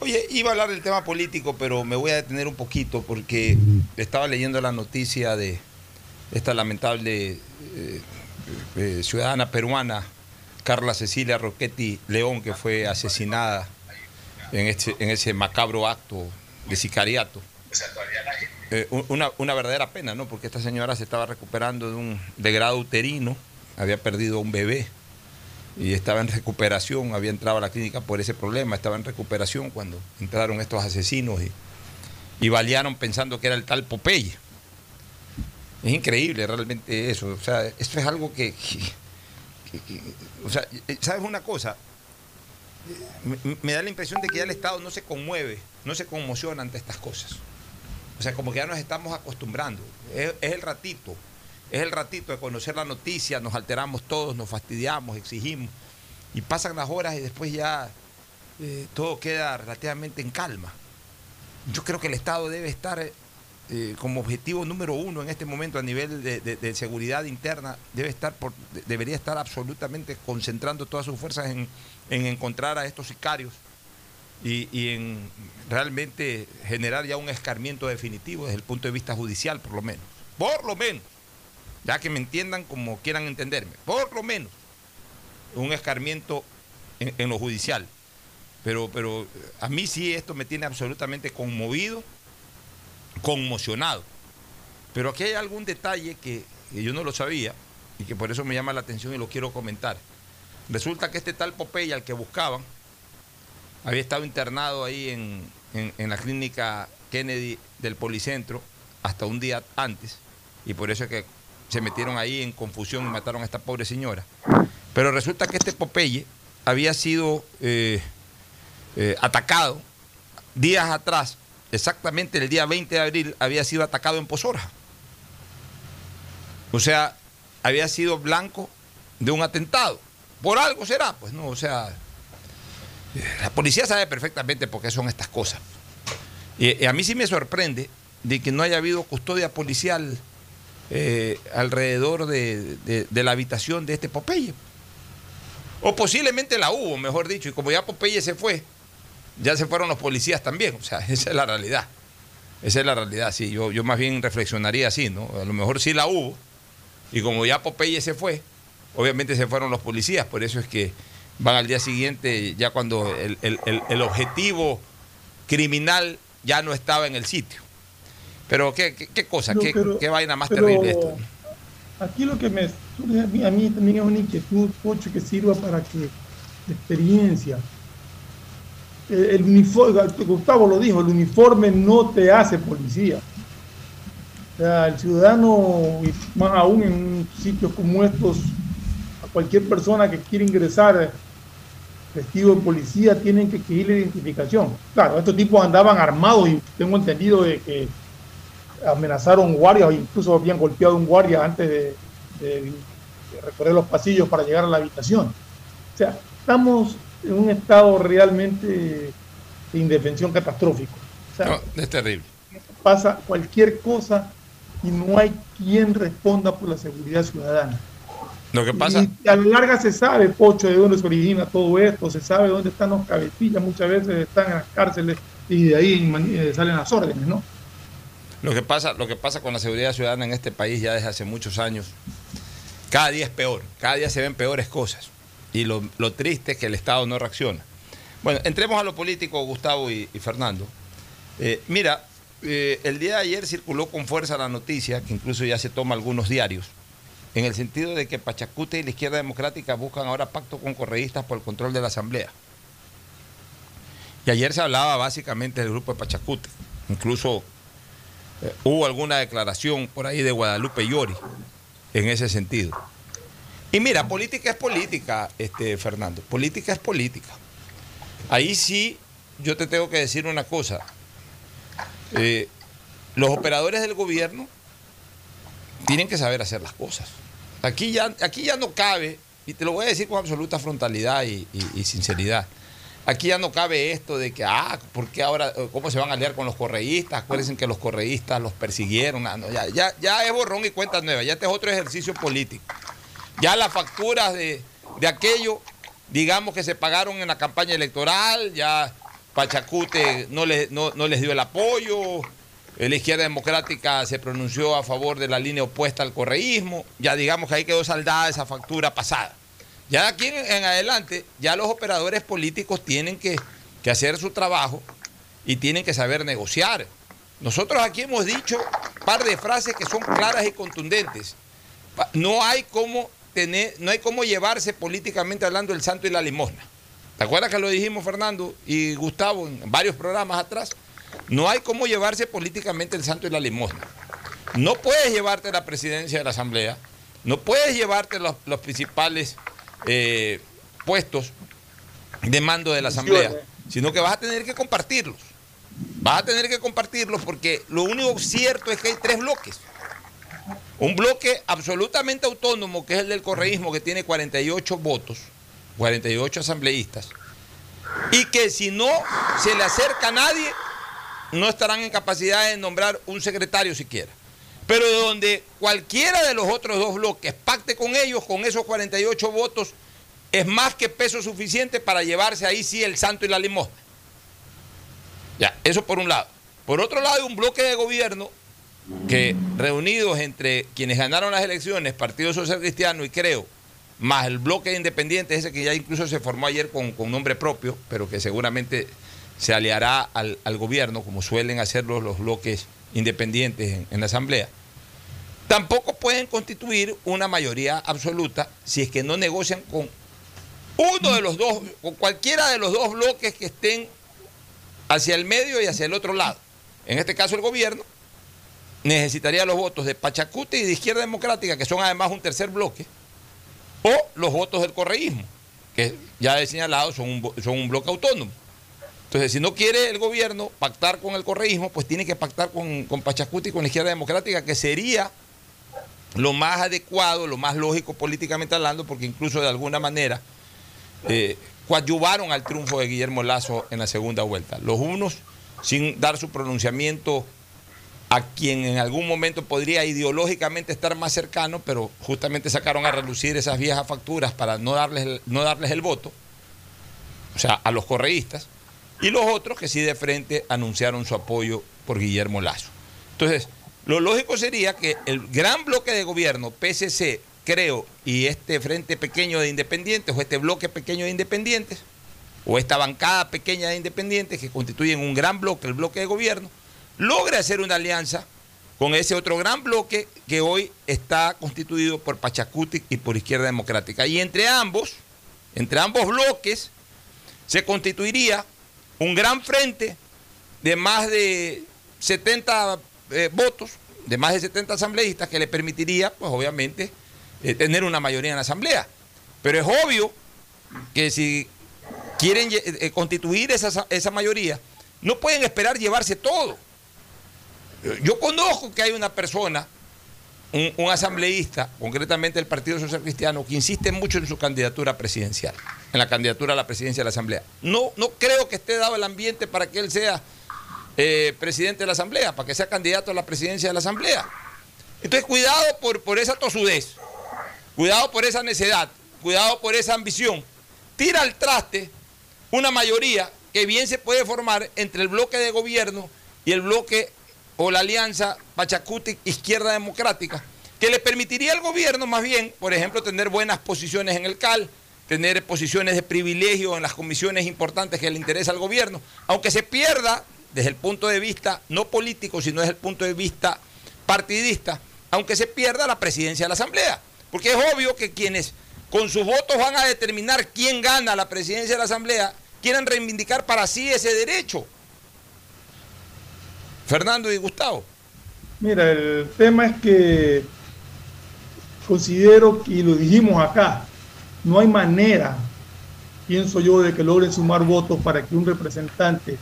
[SPEAKER 16] Oye, iba a hablar del tema político, pero me voy a detener un poquito porque estaba leyendo la noticia de esta lamentable eh, eh, ciudadana peruana, Carla Cecilia Roquetti León, que fue asesinada en, este, ese macabro acto de sicariato. Eh, una, verdadera pena, ¿no? Porque esta señora se estaba recuperando de un degrado uterino, había perdido un bebé y estaba en recuperación, había entrado a la clínica por ese problema, estaba en recuperación cuando entraron estos asesinos y, y balearon pensando que era el tal Popeye.
[SPEAKER 4] Es increíble realmente eso. O sea, esto es algo que, o sea, ¿sabes una cosa? Me, da la impresión de que ya el Estado no se conmueve, no se conmociona ante estas cosas. O sea, como que ya nos estamos acostumbrando. Es el ratito, es el ratito de conocer la noticia, nos alteramos todos, nos fastidiamos, exigimos, y pasan las horas y después ya eh, todo queda relativamente en calma. Yo creo que el Estado debe estar eh, como objetivo número uno en este momento a nivel de, seguridad interna, debe estar debería estar absolutamente concentrando todas sus fuerzas en, en encontrar a estos sicarios y, y, en realmente generar ya un escarmiento definitivo desde el punto de vista judicial, por lo menos. Por lo menos. Ya que me entiendan como quieran entenderme. Por lo menos. Un escarmiento en, lo judicial. Pero, pero a mí sí esto me tiene absolutamente conmovido, conmocionado. Pero aquí hay algún detalle que, que yo no lo sabía y que por eso me llama la atención y lo quiero comentar. Resulta que este tal Popeye al que buscaban había estado internado ahí en, en, en, la clínica Kennedy del Policentro hasta un día antes y por eso es que se metieron ahí en confusión y mataron a esta pobre señora. Pero resulta que este Popeye había sido eh, eh, atacado días atrás, exactamente el día 20 de abril, había sido atacado en Pozora. O sea, había sido blanco de un atentado. Por algo será, pues no, o sea, la policía sabe perfectamente por qué son estas cosas. Y a mí sí me sorprende de que no haya habido custodia policial eh, alrededor de, de, la habitación de este Popeye. O posiblemente la hubo, mejor dicho, y como ya Popeye se fue, ya se fueron los policías también. O sea, esa es la realidad. Esa es la realidad, sí. Yo, yo más bien reflexionaría así, ¿no? A lo mejor sí la hubo, y como ya Popeye se fue, obviamente se fueron los policías, por eso es que van al día siguiente, ya cuando el, el, el objetivo criminal ya no estaba en el sitio. Pero qué, qué, qué cosa, no, ¿Qué, pero, qué, vaina más terrible esto.
[SPEAKER 9] Aquí lo que me a mí también es una inquietud, Pocho, que sirva para que la experiencia. El, el uniforme, Gustavo lo dijo, el uniforme no te hace policía. O sea, el ciudadano, y más aún en sitios como estos, a cualquier persona que quiera ingresar vestido de policía, tienen que exigir la identificación. Claro, estos tipos andaban armados y tengo entendido de que amenazaron guardias, incluso habían golpeado un guardia antes de, de, de, recorrer los pasillos para llegar a la habitación. O sea, estamos en un estado realmente de indefensión catastrófico. O sea,
[SPEAKER 4] no, es terrible.
[SPEAKER 9] Pasa cualquier cosa y no hay quien responda por la seguridad ciudadana.
[SPEAKER 4] Lo que pasa.
[SPEAKER 9] Y a la larga se sabe, Pocho, de dónde se origina todo esto, se sabe dónde están los cabecillas, muchas veces están en las cárceles y de ahí salen las órdenes, ¿no?
[SPEAKER 4] Lo que, pasa, lo que pasa con la seguridad ciudadana en este país ya desde hace muchos años, cada día es peor, cada día se ven peores cosas. Y lo, triste es que el Estado no reacciona. Bueno, entremos a lo político, Gustavo y, Fernando. Eh, mira, eh, el día de ayer circuló con fuerza la noticia, que incluso ya se toma algunos diarios, en el sentido de que Pachacute y la izquierda democrática buscan ahora pacto con correístas por el control de la Asamblea. Y ayer se hablaba básicamente del grupo de Pachacute. Incluso hubo alguna declaración por ahí de Guadalupe Llori en ese sentido. Y mira, política es política, este, Fernando. Política es política. Ahí sí, yo te tengo que decir una cosa. Eh, los operadores del gobierno tienen que saber hacer las cosas. Aquí ya, aquí ya no cabe, y te lo voy a decir con absoluta frontalidad y, sinceridad. Aquí ya no cabe esto de que, ah, ¿por qué ahora, cómo se van a aliar con los correístas? Acuérdense que los correístas los persiguieron. Ah, ya, ya, es borrón y cuenta nueva, ya este es otro ejercicio político. Ya las facturas de, de aquello, digamos que se pagaron en la campaña electoral, ya Pachacute no, le, no, no les dio el apoyo, la izquierda democrática se pronunció a favor de la línea opuesta al correísmo, ya digamos que ahí quedó saldada esa factura pasada. Ya aquí en, en, adelante, ya los operadores políticos tienen que, que, hacer su trabajo y tienen que saber negociar. Nosotros aquí hemos dicho un par de frases que son claras y contundentes. No hay cómo tener, no hay cómo llevarse políticamente hablando el santo y la limosna. ¿Te acuerdas que lo dijimos Fernando y Gustavo en varios programas atrás? No hay cómo llevarse políticamente el santo y la limosna. no puedes llevarte la presidencia de la Asamblea, no puedes llevarte los, los principales eh, puestos de mando de la Asamblea, sino que vas a tener que compartirlos. Vas a tener que compartirlos porque lo único cierto es que hay tres bloques. Un bloque absolutamente autónomo, que es el del correísmo, que tiene 48 votos, 48 asambleístas, y que si no se le acerca a nadie, no estarán en capacidad de nombrar un secretario siquiera. Pero donde cualquiera de los otros dos bloques pacte con ellos, con esos 48 votos, es más que peso suficiente para llevarse ahí sí el santo y la limosna. Ya, eso por un lado. Por otro lado, un bloque de gobierno que reunidos entre quienes ganaron las elecciones, Partido Social Cristiano y Creo, más el bloque de independientes, ese que ya incluso se formó ayer con, nombre propio, pero que seguramente se aliará al, gobierno, como suelen hacerlo los bloques independientes en la Asamblea, tampoco pueden constituir una mayoría absoluta si es que no negocian con uno de los dos, con cualquiera de los dos bloques que estén hacia el medio y hacia el otro lado. En este caso el gobierno necesitaría los votos de Pachacuti y de Izquierda Democrática, que son además un tercer bloque, o los votos del correísmo, que ya he señalado son un, son un bloque autónomo. Entonces, si no quiere el gobierno pactar con el correísmo, pues tiene que pactar con, con Pachacuti y con la Izquierda Democrática, que sería lo más adecuado, lo más lógico políticamente hablando, porque incluso de alguna manera eh, coadyuvaron al triunfo de Guillermo Lazo en la segunda vuelta. Los unos sin dar su pronunciamiento a quien en algún momento podría ideológicamente estar más cercano, pero justamente sacaron a relucir esas viejas facturas para no darles, no darles el voto, o sea, a los correístas, y los otros que sí de frente anunciaron su apoyo por Guillermo Lazo. Entonces, lo lógico sería que el gran bloque de gobierno, PCC, creo, y este frente pequeño de independientes, o este bloque pequeño de independientes, o esta bancada pequeña de independientes que constituyen un gran bloque, el bloque de gobierno, logre hacer una alianza con ese otro gran bloque que hoy está constituido por Pachacuti y por Izquierda Democrática. Y entre ambos, entre ambos bloques, se constituiría un gran frente de más de 70 eh, votos de más de 70 asambleístas que le permitiría, pues obviamente, eh, tener una mayoría en la asamblea. Pero es obvio que si quieren eh, constituir esa, esa mayoría, no pueden esperar llevarse todo. Yo conozco que hay una persona, un, un, asambleísta, concretamente del Partido Social Cristiano, que insiste mucho en su candidatura presidencial, en la candidatura a la presidencia de la Asamblea. No, no creo que esté dado el ambiente para que él sea eh, presidente de la Asamblea, para que sea candidato a la presidencia de la Asamblea. Entonces, cuidado por, por esa tosudez, cuidado por esa necedad, cuidado por esa ambición. Tira al traste una mayoría que bien se puede formar entre el bloque de gobierno y el bloque o la alianza Pachacuti Izquierda Democrática, que le permitiría al gobierno más bien, por ejemplo, tener buenas posiciones en el CAL, tener posiciones de privilegio en las comisiones importantes que le interesa al gobierno, aunque se pierda desde el punto de vista no político, sino desde el punto de vista partidista, aunque se pierda la presidencia de la Asamblea. Porque es obvio que quienes con sus votos van a determinar quién gana la presidencia de la Asamblea, quieren reivindicar para sí ese derecho. Fernando y Gustavo.
[SPEAKER 9] Mira, el tema es que considero, y lo dijimos acá, no hay manera, pienso yo, de que logren sumar votos para que un representante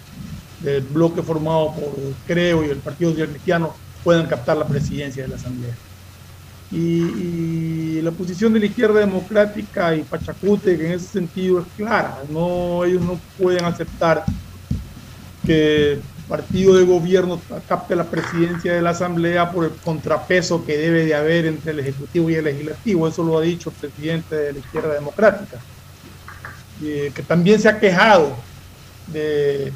[SPEAKER 9] del bloque formado por Creo y el Partido Cristiano puedan captar la presidencia de la Asamblea. Y, la posición de la izquierda democrática y Pachacute, que en ese sentido es clara, no, ellos no pueden aceptar que partido de gobierno capte la presidencia de la Asamblea por el contrapeso que debe de haber entre el Ejecutivo y el Legislativo. Eso lo ha dicho el presidente de la izquierda democrática, que también se ha quejado de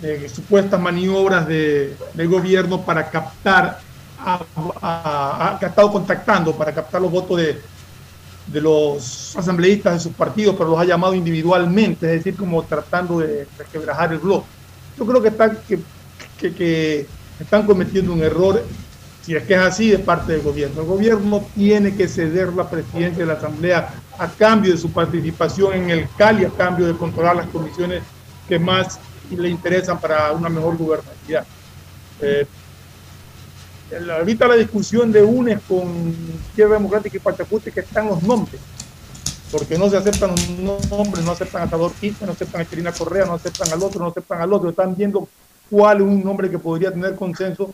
[SPEAKER 9] de supuestas maniobras de, del gobierno para captar, a, que ha estado contactando para captar los votos de, de los asambleístas de sus partidos, pero los ha llamado individualmente, es decir, como tratando de, quebrajar el bloque. Yo creo que están, que, que, están cometiendo un error, si es que es así, de parte del gobierno. El gobierno tiene que ceder la presidencia de la Asamblea a cambio de su participación en el CAL y a cambio de controlar las comisiones que más le interesan para una mejor gobernabilidad. Eh, ahorita la discusión de UNES con Izquierda Democrática y Pachacuti que están los nombres, porque no se aceptan los nombres, no aceptan a Salvador Quinta, no aceptan a Chirina Correa, no aceptan al otro, no aceptan al otro, están viendo cuál es un nombre que podría tener consenso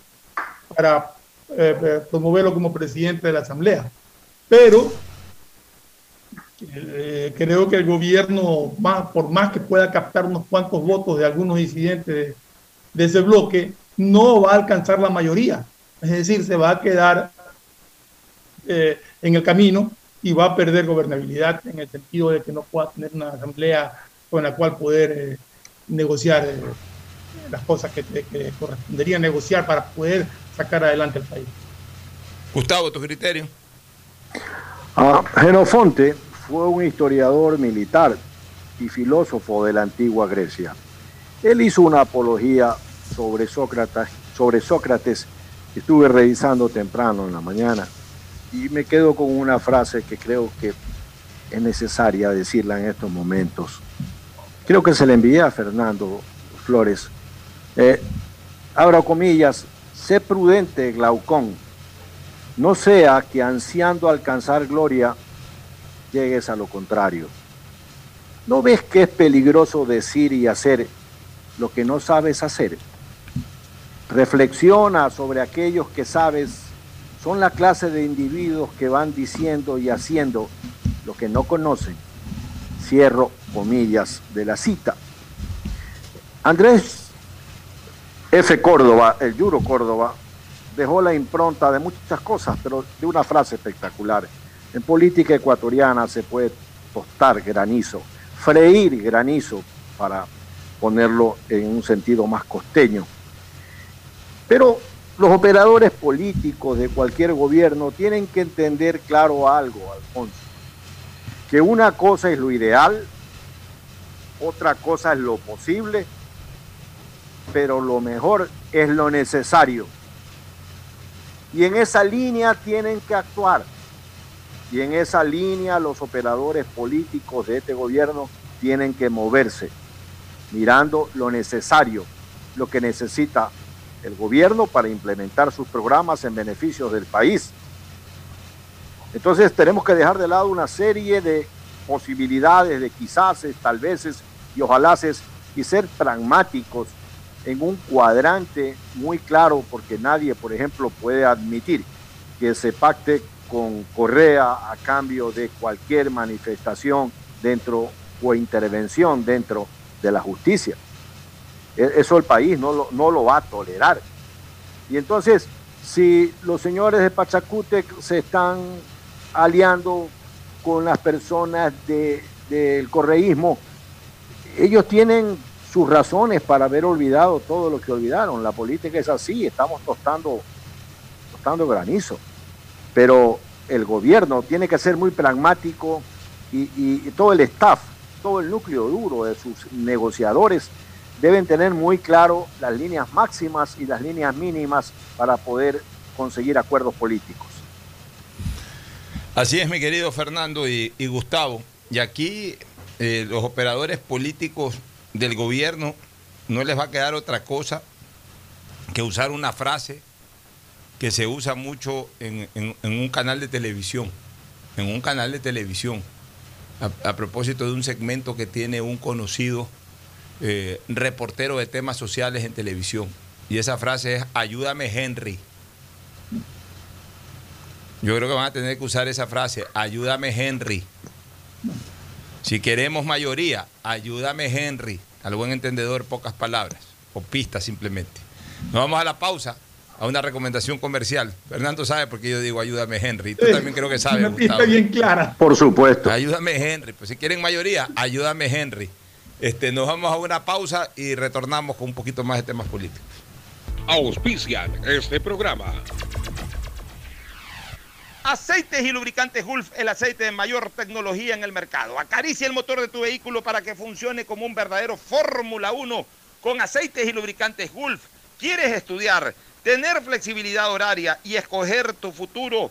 [SPEAKER 9] para eh, eh, promoverlo como presidente de la Asamblea. Pero eh, creo que el gobierno, más, por más que pueda captar unos cuantos votos de algunos disidentes de ese bloque, no va a alcanzar la mayoría. Es decir, se va a quedar en el camino y va a perder gobernabilidad en el sentido de que no pueda tener una asamblea con la cual poder eh, negociar eh, las cosas que, correspondería negociar para poder sacar adelante el país.
[SPEAKER 4] Gustavo, tu criterio.
[SPEAKER 10] Ah, Genofonte fue un historiador militar y filósofo de la antigua Grecia. Él hizo una apología sobre Sócrates, sobre Sócrates estuve revisando temprano en la mañana y me quedo con una frase que creo que es necesaria decirla en estos momentos. Creo que se le envié a Fernando Flores. Eh, abra comillas, sé prudente, Glaucón. No sea que ansiando alcanzar gloria, llegues a lo contrario. ¿No ves que es peligroso decir y hacer lo que no sabes hacer? Reflexiona sobre aquellos que sabes son la clase de individuos que van diciendo y haciendo lo que no conocen. Cierro comillas de la cita. Andrés F. Córdoba, el Yuro Córdoba, dejó la impronta de muchas cosas, pero de una frase espectacular. En política ecuatoriana se puede tostar granizo, freír granizo para ponerlo en un sentido más costeño. Pero los operadores políticos de cualquier gobierno tienen que entender claro algo, Alfonso, que una cosa es lo ideal, otra cosa es lo posible, pero lo mejor es lo necesario. Y en esa línea tienen que actuar. Y en esa línea los operadores políticos de este gobierno tienen que moverse, mirando lo necesario, lo que necesita el gobierno para implementar sus programas en beneficio del país. Entonces tenemos que dejar de lado una serie de posibilidades de quizás, tal veces y ojalá y ser pragmáticos en un cuadrante muy claro porque nadie, por ejemplo, puede admitir que se pacte con Correa a cambio de cualquier manifestación dentro o intervención dentro de la justicia. E-, eso el país no lo, no lo va a tolerar. Y entonces, si los señores de Pachacútec se están aliando con las personas del correísmo, ellos tienen sus razones para haber olvidado todo lo que olvidaron. La política es así, estamos tostando, tostando granizo. Pero el gobierno tiene que ser muy pragmático y todo el staff, todo el núcleo duro de sus negociadores deben tener muy claro las líneas máximas y las líneas mínimas para poder conseguir acuerdos políticos.
[SPEAKER 4] Así es, mi querido Fernando y, Gustavo. Y aquí eh, los operadores políticos del gobierno no les va a quedar otra cosa que usar una frase que se usa mucho en, un canal de televisión, en un canal de televisión, a propósito de un segmento que tiene un conocido eh, reportero de temas sociales en televisión. Y esa frase es, ayúdame Henry. Yo creo que van a tener que usar esa frase, ayúdame Henry. Si queremos mayoría, ayúdame Henry. Al buen entendedor, pocas palabras, o pistas simplemente. Nos vamos a la pausa, a una recomendación comercial. Fernando sabe por qué yo digo ayúdame Henry. Tú también creo que sabes.
[SPEAKER 9] Una pista bien clara.
[SPEAKER 10] Por supuesto.
[SPEAKER 4] Ayúdame Henry. Pues si quieren mayoría, ayúdame Henry. Este, nos vamos a una pausa y retornamos con un poquito más de temas políticos.
[SPEAKER 17] Auspician este programa.
[SPEAKER 14] Aceites y lubricantes Gulf, el aceite de mayor tecnología en el mercado. Acaricia el motor de tu vehículo para que funcione como un verdadero Fórmula 1 con aceites y lubricantes Gulf. ¿Quieres estudiar, tener flexibilidad horaria y escoger tu futuro?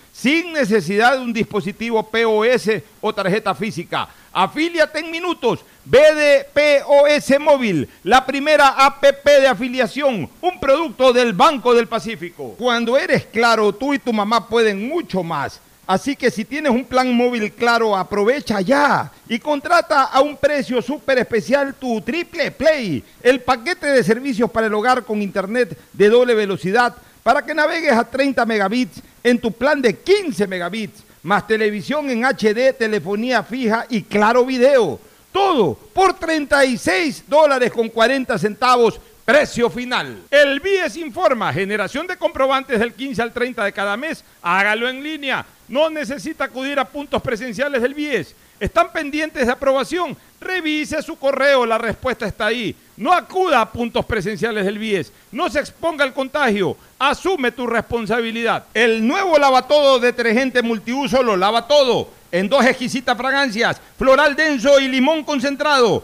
[SPEAKER 4] sin necesidad de un dispositivo POS o tarjeta física. Afíliate en minutos. BDPOS Móvil, la primera APP de afiliación, un producto del Banco del Pacífico. Cuando eres claro, tú y tu mamá pueden mucho más. Así que si tienes un plan móvil claro, aprovecha ya y contrata a un precio súper especial tu Triple Play, el paquete de servicios para el hogar con internet de doble velocidad para que navegues a 30 megabits en tu plan de 15 megabits, más televisión en HD, telefonía fija y claro video. Todo por 36 dólares con 40 centavos Precio final. El BIES informa, generación de comprobantes del 15 al 30 de cada mes. Hágalo en línea. No necesita acudir a puntos presenciales del BIES. ¿Están pendientes de aprobación? Revise su correo, la respuesta está ahí. No acuda a puntos presenciales del BIES. No se exponga al contagio. Asume tu responsabilidad. El nuevo lavatodo detergente multiuso lo lava todo. En dos exquisitas fragancias, floral denso y limón concentrado.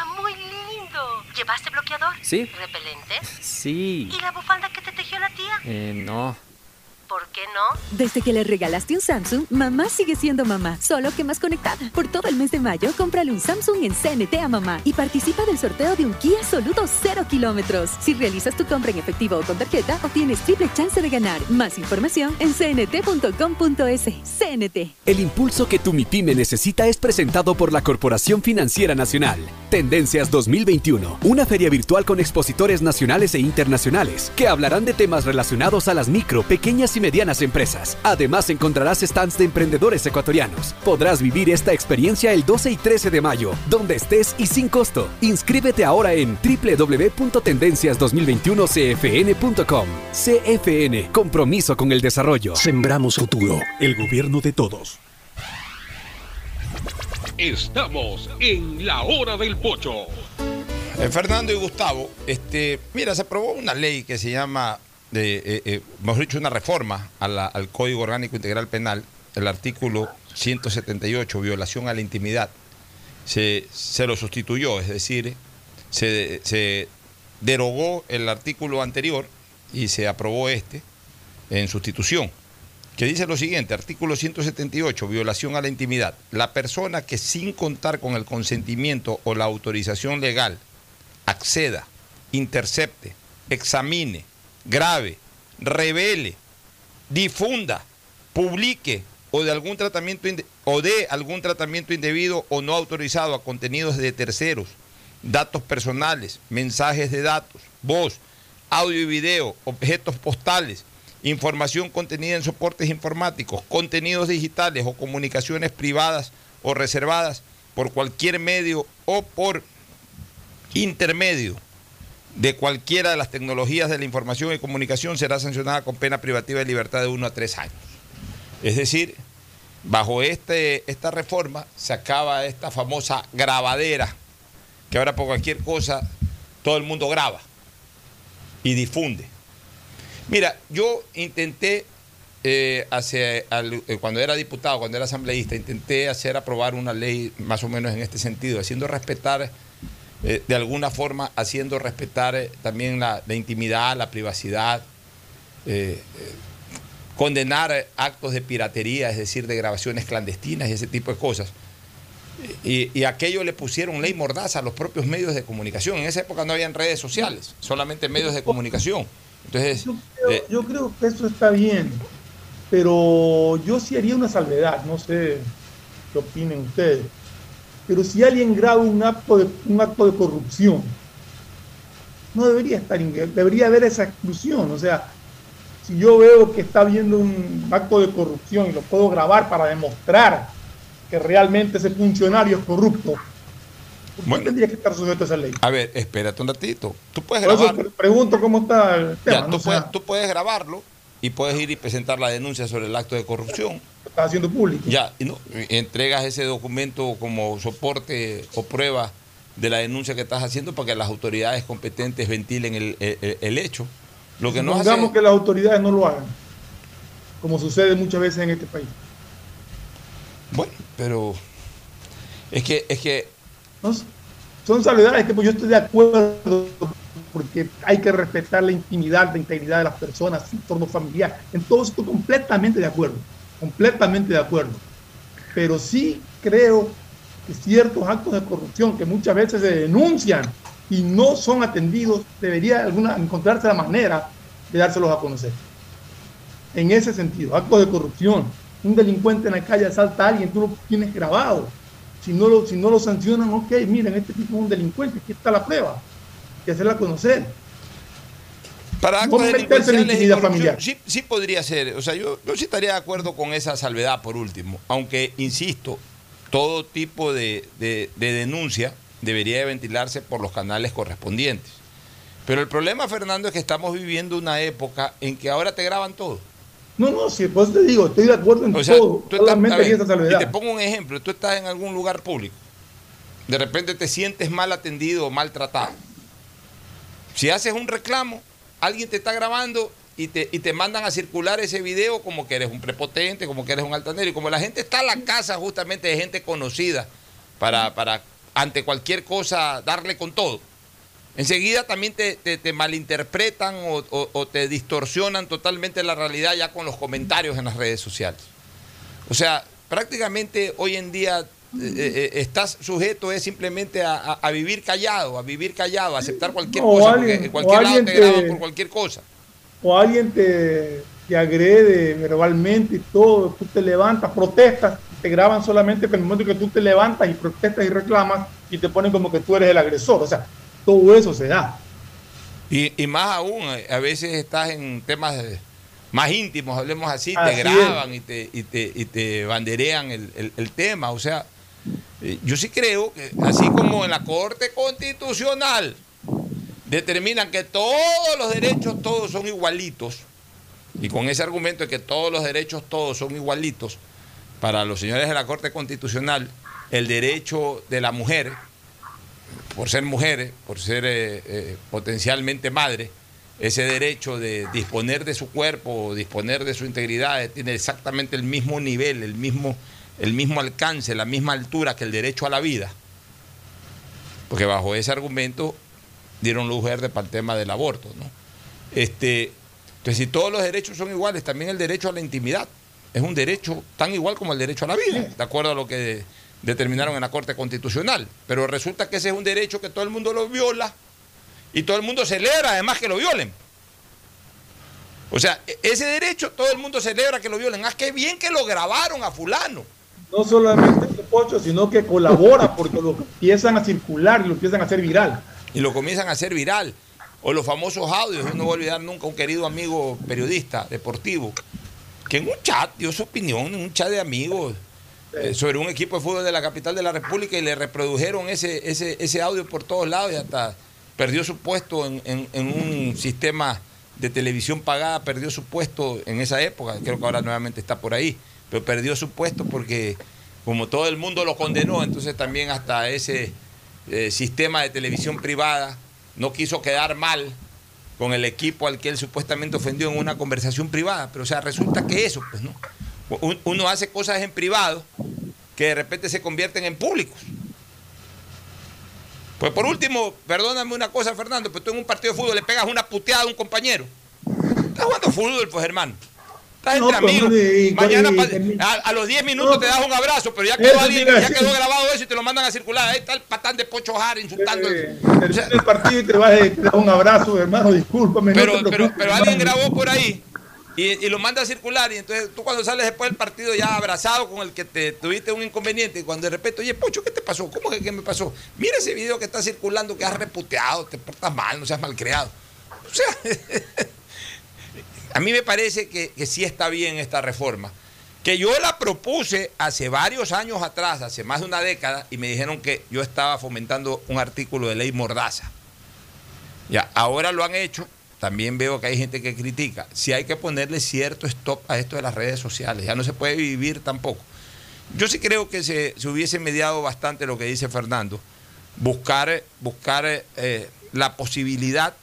[SPEAKER 7] ¿Llevaste bloqueador?
[SPEAKER 6] Sí.
[SPEAKER 7] ¿Repelente?
[SPEAKER 6] Sí.
[SPEAKER 7] ¿Y la bufanda que te tejió la tía?
[SPEAKER 6] Eh, no.
[SPEAKER 7] ¿Por qué no?
[SPEAKER 8] Desde que le regalaste un Samsung, mamá sigue siendo mamá, solo que más conectada. Por todo el mes de mayo, cómprale un Samsung en CNT a mamá y participa del sorteo de un Kia Soluto 0 kilómetros. Si realizas tu compra en efectivo o con tarjeta, obtienes triple chance de ganar. Más información en cnt.com.es. CNT.
[SPEAKER 3] El impulso que tu MIPYME necesita es presentado por la Corporación Financiera Nacional. Tendencias 2021, una feria virtual con expositores nacionales e internacionales que hablarán de temas relacionados a las micro, pequeñas y medianas empresas. Además encontrarás stands de emprendedores ecuatorianos. Podrás vivir esta experiencia el 12 y 13 de mayo, donde estés y sin costo. Inscríbete ahora en www.tendencias2021cfn.com. CFN, compromiso con el desarrollo.
[SPEAKER 18] Sembramos futuro, el gobierno de todos.
[SPEAKER 17] Estamos en la hora del pocho.
[SPEAKER 19] Eh, Fernando y Gustavo, este, mira, se aprobó una ley que se llama eh, eh, mejor dicho, una reforma al Código Orgánico Integral Penal, el artículo 178, violación a la intimidad, se, se lo sustituyó, es decir, se, se derogó el artículo anterior y se aprobó este en sustitución, que dice lo siguiente, artículo 178, violación a la intimidad. La persona que sin contar con el consentimiento o la autorización legal acceda, intercepte, examine, grave, revele, difunda, publique o de algún tratamiento o de algún tratamiento indebido o no autorizado a contenidos de terceros, datos personales, mensajes de datos, voz, audio y video, objetos postales, información contenida en soportes informáticos, contenidos digitales o comunicaciones privadas o reservadas por cualquier medio o por intermedio de cualquiera de las tecnologías de la información y comunicación será sancionada con pena privativa de libertad de 1 a 3 años. Es decir, bajo este, esta reforma se acaba esta famosa grabadera, que ahora por cualquier cosa todo el mundo graba y difunde. Mira, yo intenté, eh, hace, al- eh, cuando era diputado, cuando era asambleísta, intenté hacer aprobar una ley más o menos en este sentido, haciendo respetar
[SPEAKER 4] eh, de alguna forma haciendo respetar eh, también la, la, intimidad, la privacidad, eh, condenar actos de piratería, es decir, de grabaciones clandestinas y ese tipo de cosas. Y, y, aquello le pusieron ley mordaza a los propios medios de comunicación. En esa época no habían redes sociales, solamente medios de comunicación. Entonces,
[SPEAKER 9] yo creo, yo creo que eso está bien, pero yo sí haría una salvedad, no sé qué opinen ustedes. Pero si alguien graba un acto de, un acto de corrupción, no debería estar, debería haber esa exclusión. O sea, si yo veo que está habiendo un acto de corrupción y lo puedo grabar para demostrar que realmente ese funcionario es corrupto, ¿por qué
[SPEAKER 4] Bueno.
[SPEAKER 9] tendría que estar sujeto a esa ley?
[SPEAKER 4] a ver, espérate un ratito. Tú puedes
[SPEAKER 9] Por eso
[SPEAKER 4] grabar.
[SPEAKER 9] pre- pregunto cómo está el tema.
[SPEAKER 4] Ya, tú puedes grabarlo y puedes ir y presentar la denuncia sobre el acto de corrupción.
[SPEAKER 9] Está haciendo público.
[SPEAKER 4] Ya, y no, entregas ese documento como soporte o prueba de la denuncia que estás haciendo para que las autoridades competentes ventilen el, el- el hecho. Lo que no hace,
[SPEAKER 9] Supongamos que las autoridades no lo hagan, como sucede muchas veces en este país.
[SPEAKER 4] Bueno, pero es que, es que
[SPEAKER 9] ¿no? Son salvedades que pues, yo estoy de acuerdo porque hay que respetar la intimidad, la integridad de las personas, su entorno familiar. En todo esto completamente de acuerdo, completamente de acuerdo. Pero sí creo que ciertos actos de corrupción que muchas veces se denuncian y no son atendidos, debería alguna, encontrarse la manera de dárselos a conocer. En ese sentido, actos de corrupción. Un delincuente en la calle asalta a alguien, tú lo tienes grabado. Si no lo, si no lo sancionan, ok, miren, este tipo es un delincuente, aquí está la prueba. Y hacerla conocer.
[SPEAKER 4] Para actos
[SPEAKER 9] en
[SPEAKER 4] delincuenciales y corrupción,
[SPEAKER 9] familiar.
[SPEAKER 4] Sí, sí podría ser. O sea, yo, yo sí estaría de acuerdo con esa salvedad por último. Aunque, insisto, todo tipo de, de- de denuncia debería de ventilarse por los canales correspondientes. Pero el problema, Fernando, es que estamos viviendo una época en que ahora te graban todo.
[SPEAKER 9] No, no, si pues te digo, estoy de acuerdo en
[SPEAKER 4] O sea,
[SPEAKER 9] todo.
[SPEAKER 4] tú estás- ver,
[SPEAKER 9] esa
[SPEAKER 4] y
[SPEAKER 9] salvedad.
[SPEAKER 4] te pongo un ejemplo, tú estás en algún lugar público, de repente te sientes mal atendido o maltratado. Si haces un reclamo, alguien te está grabando y te, y te mandan a circular ese video como que eres un prepotente, como que eres un altanero. Y como la gente está en la casa justamente de gente conocida para, para ante cualquier cosa darle con todo. Enseguida también te, te- te malinterpretan o- o te distorsionan totalmente la realidad ya con los comentarios en las redes sociales. O sea, prácticamente hoy en día eh, eh, estás sujeto es simplemente a, a- a vivir callado, a vivir callado, a aceptar cualquier
[SPEAKER 9] No,
[SPEAKER 4] cosa,
[SPEAKER 9] alguien-
[SPEAKER 4] porque en cualquier
[SPEAKER 9] o
[SPEAKER 4] lado
[SPEAKER 9] alguien
[SPEAKER 4] te graban por cualquier cosa.
[SPEAKER 9] o alguien te, te agrede verbalmente y todo, tú te levantas, protestas, te graban solamente en el momento que tú te levantas y protestas y reclamas y te ponen como que tú eres el agresor. O sea, todo eso se da.
[SPEAKER 4] Y, y más aún, eh, a veces estás en temas eh, más íntimos, hablemos así,
[SPEAKER 9] Así
[SPEAKER 4] te graban y te, y, te, y te banderean el, el- el tema. O sea, eh, yo sí creo que así como en la Corte Constitucional determinan que todos los derechos, todos son igualitos, y con ese argumento de que todos los derechos, todos son igualitos, para los señores de la Corte Constitucional, el derecho de la mujer, por ser mujeres, por ser eh, eh, potencialmente madre, ese derecho de disponer de su cuerpo, disponer de su integridad, eh, tiene exactamente el mismo nivel, el mismo, el mismo alcance, la misma altura que el derecho a la vida. Porque bajo ese argumento dieron luz verde para el tema del aborto. ¿no? Este, entonces, si todos los derechos son iguales, también el derecho a la intimidad es un derecho tan igual como el derecho a la vida, de acuerdo a lo que determinaron en la Corte Constitucional. Pero resulta que ese es un derecho que todo el mundo lo viola y todo el mundo celebra además que lo violen. O sea, e- ese derecho todo el mundo celebra que lo violen. Ah, qué bien que lo grabaron a fulano.
[SPEAKER 9] No solamente este pocho, sino que colabora porque lo empiezan a circular y lo empiezan a hacer viral.
[SPEAKER 4] y lo comienzan a hacer viral. O los famosos audios, yo no voy a olvidar nunca un querido amigo periodista deportivo, que en un chat dio su opinión, en un chat de amigos, eh, sobre un equipo de fútbol de la capital de la República y le reprodujeron ese, ese, ese audio por todos lados y hasta perdió su puesto en, en- en un sistema de televisión pagada, perdió su puesto en esa época, creo que ahora nuevamente está por ahí, pero perdió su puesto porque como todo el mundo lo condenó, entonces también hasta ese eh, sistema de televisión privada no quiso quedar mal con el equipo al que él supuestamente ofendió en una conversación privada. Pero, o sea, resulta que eso, pues, ¿no? Un- Uno hace cosas en privado que de repente se convierten en públicos. Pues por último, perdóname una cosa, Fernando, pero tú en un partido de fútbol le pegas una puteada a un compañero. Estás jugando fútbol, pues, hermano. Estás entre
[SPEAKER 9] pues,
[SPEAKER 4] amigos. Mañana a, a los 10 minutos
[SPEAKER 9] No,
[SPEAKER 4] te das un abrazo, pero ya quedó, alguien- ya quedó grabado eso y te lo mandan a circular. Ahí está el patán de Pocho Jara insultando. el-
[SPEAKER 9] Termina el partido y te vas te das un abrazo, hermano, discúlpame.
[SPEAKER 4] pero, pero, alguien grabó por ahí y, y lo manda a circular y entonces tú cuando sales después del partido ya abrazado con el que te tuviste un inconveniente y cuando de repente, oye, Pocho, ¿qué te pasó? ¿Cómo que qué me pasó? Mira ese video que está circulando que has reputeado, te portas mal, no seas malcriado. O sea, a mí me parece que, sí está bien esta reforma. Que yo la propuse hace varios años atrás, hace más de una década, y me dijeron que yo estaba fomentando un artículo de ley mordaza. Ya, ahora lo han hecho. También veo que hay gente que critica. Si hay que ponerle cierto stop a esto de las redes sociales, ya no se puede vivir tampoco. Yo sí creo que se, se hubiese mediado bastante lo que dice Fernando, buscar, buscar eh, la posibilidad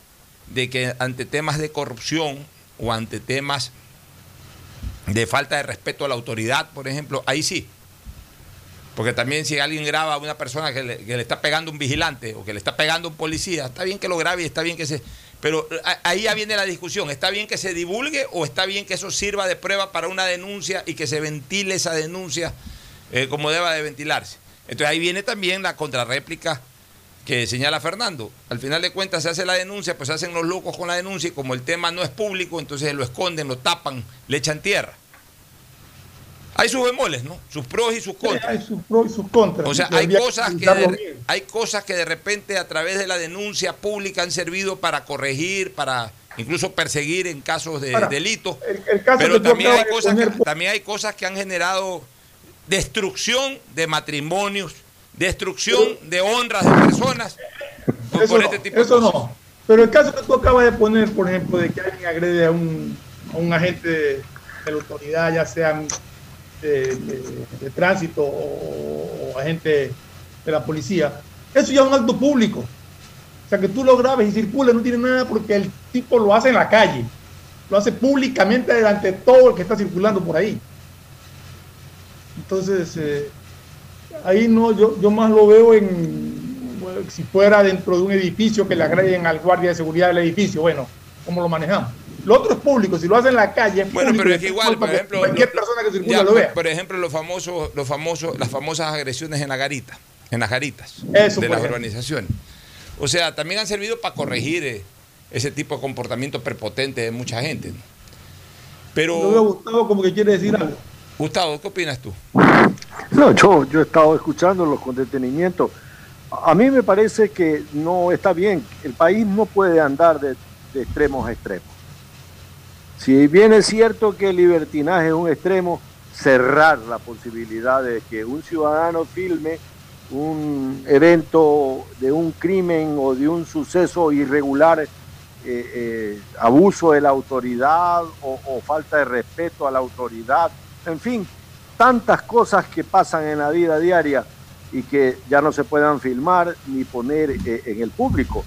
[SPEAKER 4] de que ante temas de corrupción o ante temas de falta de respeto a la autoridad, por ejemplo, ahí sí. Porque también si alguien graba a una persona que le, está pegando un vigilante o que le está pegando un policía, está bien que lo grabe y está bien que se... Pero ahí ya viene la discusión, ¿está bien que se divulgue o está bien que eso sirva de prueba para una denuncia y que se ventile esa denuncia eh, como deba de ventilarse? Entonces ahí viene también la contrarréplica que señala Fernando. Al final de cuentas se hace la denuncia, pues se hacen los locos con la denuncia y como el tema no es público, entonces lo esconden, lo tapan, le echan tierra. Hay sus bemoles, ¿no? Sus pros y sus contras.
[SPEAKER 9] Hay sus pros y sus contras.
[SPEAKER 4] O sea, hay cosas, que de, hay cosas que de repente a través de la denuncia pública han servido para corregir, para incluso perseguir en casos de
[SPEAKER 9] Ahora,
[SPEAKER 4] delitos.
[SPEAKER 9] el caso
[SPEAKER 4] Pero también hay, cosas que,
[SPEAKER 9] poner,
[SPEAKER 4] también hay cosas que han generado destrucción de matrimonios, destrucción de honras de personas por,
[SPEAKER 9] Eso
[SPEAKER 4] por
[SPEAKER 9] no,
[SPEAKER 4] este tipo de cosas.
[SPEAKER 9] no. Pero el caso que tú acabas de poner, por ejemplo, de que alguien agrede a un, a un agente de, de la autoridad, ya sean de, de- de tránsito o, o agente de la policía, eso ya es un acto público. O sea, que tú lo grabes y circula no tiene nada porque el tipo lo hace en la calle. Lo hace públicamente delante de todo el que está circulando por ahí. Entonces, eh, ahí no, yo, yo más lo veo en, bueno, si fuera dentro de un edificio que le agreden al guardia de seguridad del edificio, bueno, ¿cómo lo manejamos? Lo otro es público, si lo hacen en la calle es
[SPEAKER 4] Bueno,
[SPEAKER 9] público,
[SPEAKER 4] pero es que igual, por ejemplo,
[SPEAKER 9] cualquier
[SPEAKER 4] lo-
[SPEAKER 9] persona que circula
[SPEAKER 4] ya,
[SPEAKER 9] lo vea.
[SPEAKER 4] Por ejemplo, los famosos, los famosos, las famosas agresiones en la garita, en las garitas
[SPEAKER 9] Eso,
[SPEAKER 4] de las
[SPEAKER 9] ejemplo.
[SPEAKER 4] urbanizaciones. O sea, también han servido para corregir eh, ese tipo de comportamiento prepotente de mucha gente. ¿no? Pero,
[SPEAKER 9] Yo veo Gustavo como que quiere decir algo.
[SPEAKER 4] Gustavo, ¿qué opinas tú?
[SPEAKER 10] No, yo, he estado escuchándolos con detenimiento. A mí me parece que no está bien. El país no puede andar de, de extremos a extremos. Si bien es cierto que el libertinaje es un extremo, cerrar la posibilidad de que un ciudadano filme un evento de un crimen o de un suceso irregular, eh, eh, abuso de la autoridad o falta de respeto a la autoridad, en fin, tantas cosas que pasan en la vida diaria y que ya no se puedan filmar ni poner eh, en el público.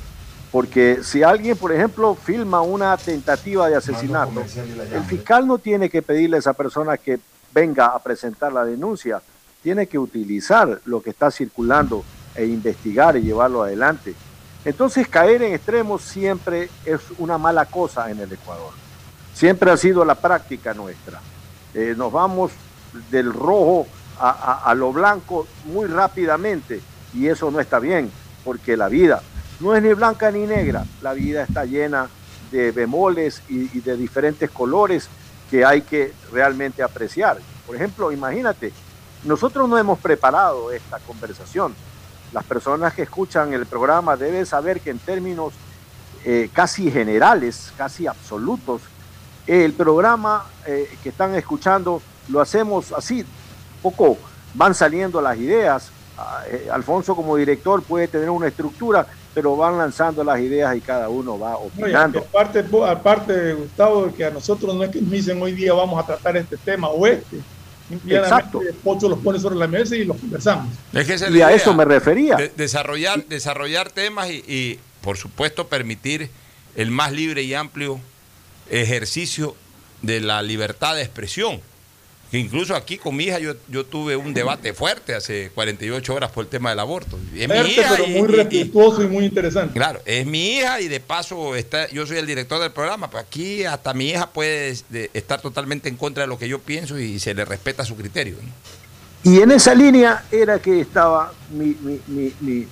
[SPEAKER 10] Porque si alguien, por ejemplo, filma una tentativa de asesinato, el fiscal no tiene que pedirle a esa persona que venga a presentar la denuncia, tiene que utilizar lo que está circulando e investigar y llevarlo adelante. Entonces caer en extremos siempre es una mala cosa en el Ecuador. Siempre ha sido la práctica nuestra. Eh, nos vamos del rojo a, a- lo blanco muy rápidamente y eso no está bien, porque la vida no es ni blanca ni negra, la vida está llena de bemoles y, y de diferentes colores que hay que realmente apreciar. Por ejemplo, imagínate, nosotros no hemos preparado esta conversación. Las personas que escuchan el programa deben saber que en términos eh, casi generales, casi absolutos, el programa eh, que están escuchando lo hacemos así, poco van saliendo las ideas. Ah, eh, Alfonso como director puede tener una estructura, pero van lanzando las ideas y cada uno va
[SPEAKER 9] No,
[SPEAKER 10] opinando.
[SPEAKER 9] aparte, aparte, Gustavo, de que a nosotros no es que nos dicen hoy día vamos a tratar este tema o este.
[SPEAKER 10] Exacto.
[SPEAKER 9] Pocho los pone sobre la mesa y los conversamos.
[SPEAKER 4] Es que esa es
[SPEAKER 10] Y a eso me refería.
[SPEAKER 4] de- desarrollar, desarrollar temas y, y, por supuesto, permitir el más libre y amplio ejercicio de la libertad de expresión. Que incluso aquí con mi hija yo, yo tuve un debate fuerte hace 48 horas por el tema del aborto. Es mi
[SPEAKER 9] Fuerte,
[SPEAKER 4] hija
[SPEAKER 9] pero
[SPEAKER 4] y-
[SPEAKER 9] muy
[SPEAKER 4] y- y-
[SPEAKER 9] respetuoso y muy interesante.
[SPEAKER 4] Claro, es mi hija y de paso está, yo soy el director del programa, pero aquí hasta mi hija puede de- estar totalmente en contra de lo que yo pienso y se le respeta su criterio. ¿no?
[SPEAKER 10] Y en esa línea era que estaba mi, mi- mi- mi-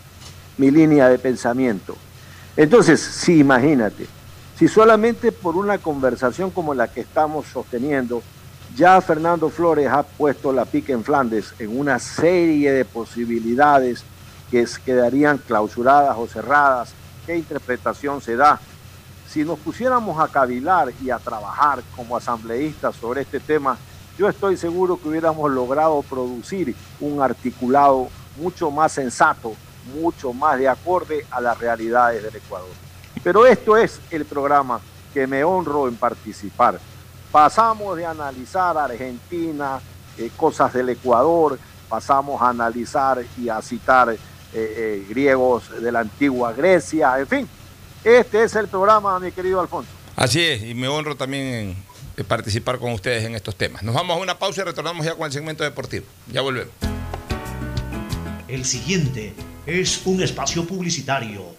[SPEAKER 10] mi línea de pensamiento. Entonces, sí, imagínate, si solamente por una conversación como la que estamos sosteniendo, ya Fernando Flores ha puesto la pica en Flandes en una serie de posibilidades que quedarían clausuradas o cerradas, ¿qué interpretación se da? Si nos pusiéramos a cavilar y a trabajar como asambleístas sobre este tema, yo estoy seguro que hubiéramos logrado producir un articulado mucho más sensato, mucho más de acorde a las realidades del Ecuador. Pero esto es el programa que me honro en participar. Pasamos de analizar a Argentina, eh, cosas del Ecuador, pasamos a analizar y a citar eh, eh, griegos de la antigua Grecia, en fin. Este es el programa, mi querido Alfonso.
[SPEAKER 4] Así es, y me honro también en, en participar con ustedes en estos temas. Nos vamos a una pausa y retornamos ya con el segmento deportivo. Ya volvemos.
[SPEAKER 11] El siguiente es un espacio publicitario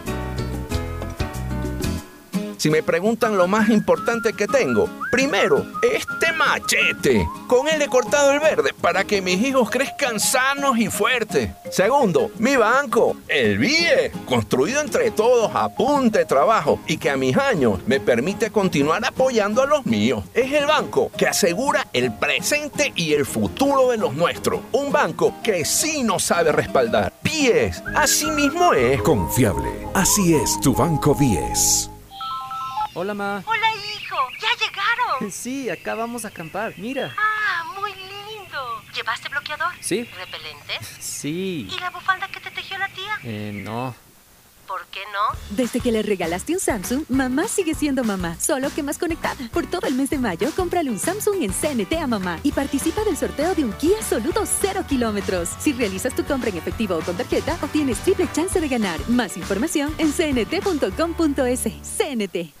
[SPEAKER 12] Si me preguntan lo más importante que tengo, primero, este machete. Con él he cortado el verde para que mis hijos crezcan sanos y fuertes. Segundo, mi banco, el BIE, construido entre todos a punta de trabajo y que a mis años me permite continuar apoyando a los míos. Es el banco que asegura el presente y el futuro de los nuestros. Un banco que sí nos sabe respaldar. BIES, así mismo es.
[SPEAKER 1] Confiable. Así es tu Banco 10.
[SPEAKER 6] Hola, ma.
[SPEAKER 7] Hola, hijo. ¿Ya llegaron?
[SPEAKER 6] Sí, acá vamos a acampar. Mira.
[SPEAKER 7] Ah, muy lindo. ¿Llevaste bloqueador?
[SPEAKER 6] Sí.
[SPEAKER 7] ¿Repelente?
[SPEAKER 6] Sí.
[SPEAKER 7] ¿Y la bufanda que te tejió la tía?
[SPEAKER 6] Eh, no.
[SPEAKER 7] ¿Por qué no?
[SPEAKER 8] Desde que le regalaste un Samsung, mamá sigue siendo mamá, solo que más conectada. Por todo el mes de mayo, cómprale un Samsung en CNT a mamá y participa del sorteo de un Kia Soluto 0 kilómetros. Si realizas tu compra en efectivo o con tarjeta, obtienes triple chance de ganar. Más información en cnt.com.es. CNT.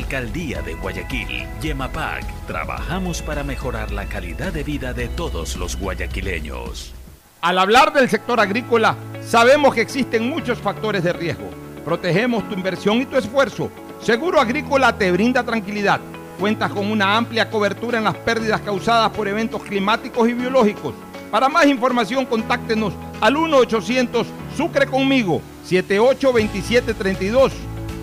[SPEAKER 13] Alcaldía de Guayaquil, Yemapac, trabajamos para mejorar la calidad de vida de todos los guayaquileños.
[SPEAKER 14] Al hablar del sector agrícola, sabemos que existen muchos factores de riesgo. Protegemos tu inversión y tu esfuerzo. Seguro Agrícola te brinda tranquilidad. Cuentas con una amplia cobertura en las pérdidas causadas por eventos climáticos y biológicos. Para más información, contáctenos al 1-800 Sucre conmigo 782732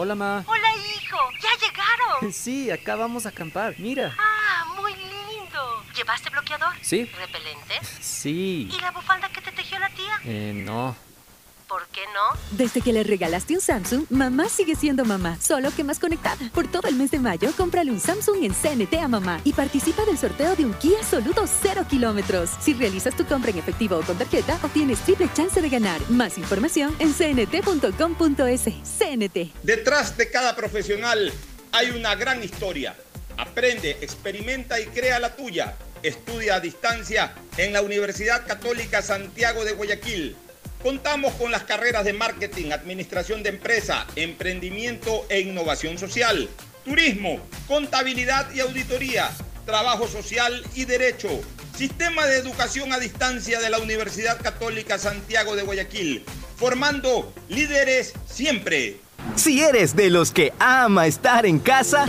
[SPEAKER 6] Hola, ma.
[SPEAKER 7] Hola, hijo. ¿Ya llegaron?
[SPEAKER 6] Sí, acá vamos a acampar. Mira.
[SPEAKER 7] Ah, muy lindo. ¿Llevaste bloqueador?
[SPEAKER 6] Sí.
[SPEAKER 7] ¿Repelente?
[SPEAKER 6] Sí.
[SPEAKER 7] ¿Y la bufanda que te tejió la tía?
[SPEAKER 6] Eh, no.
[SPEAKER 7] ¿Por qué no?
[SPEAKER 8] Desde que le regalaste un Samsung, mamá sigue siendo mamá, solo que más conectada. Por todo el mes de mayo, cómprale un Samsung en CNT a mamá y participa del sorteo de un Kia Soluto 0 kilómetros. Si realizas tu compra en efectivo o con tarjeta, obtienes triple chance de ganar. Más información en cnt.com.es. CNT.
[SPEAKER 14] Detrás de cada profesional hay una gran historia. Aprende, experimenta y crea la tuya. Estudia a distancia en la Universidad Católica Santiago de Guayaquil. Contamos con las carreras de marketing, administración de empresa, emprendimiento e innovación social, turismo, contabilidad y auditoría, trabajo social y derecho. Sistema de educación a distancia de la Universidad Católica Santiago de Guayaquil, formando líderes siempre.
[SPEAKER 5] Si eres de los que ama estar en casa,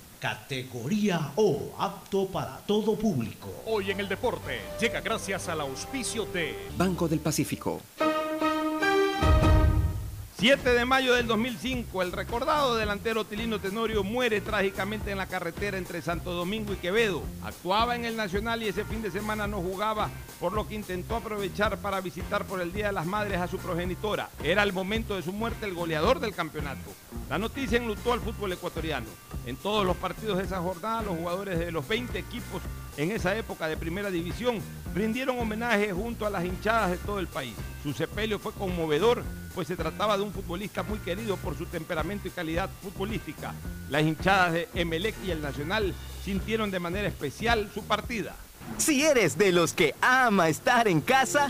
[SPEAKER 11] categoría O, apto para todo público.
[SPEAKER 2] Hoy en el deporte llega gracias al auspicio de
[SPEAKER 3] Banco del Pacífico.
[SPEAKER 14] 7 de mayo del 2005, el recordado delantero Tilino Tenorio muere trágicamente en la carretera entre Santo Domingo y Quevedo. Actuaba en el Nacional y ese fin de semana no jugaba, por lo que intentó aprovechar para visitar por el Día de las Madres a su progenitora. Era el momento de su muerte el goleador del campeonato. La noticia enlutó al fútbol ecuatoriano. En todos los partidos de esa jornada, los jugadores de los 20 equipos en esa época de primera división rindieron homenaje junto a las hinchadas de todo el país. Su sepelio fue conmovedor, pues se trataba de un futbolista muy querido por su temperamento y calidad futbolística. Las hinchadas de Emelec y el Nacional sintieron de manera especial su partida.
[SPEAKER 5] Si eres de los que ama estar en casa,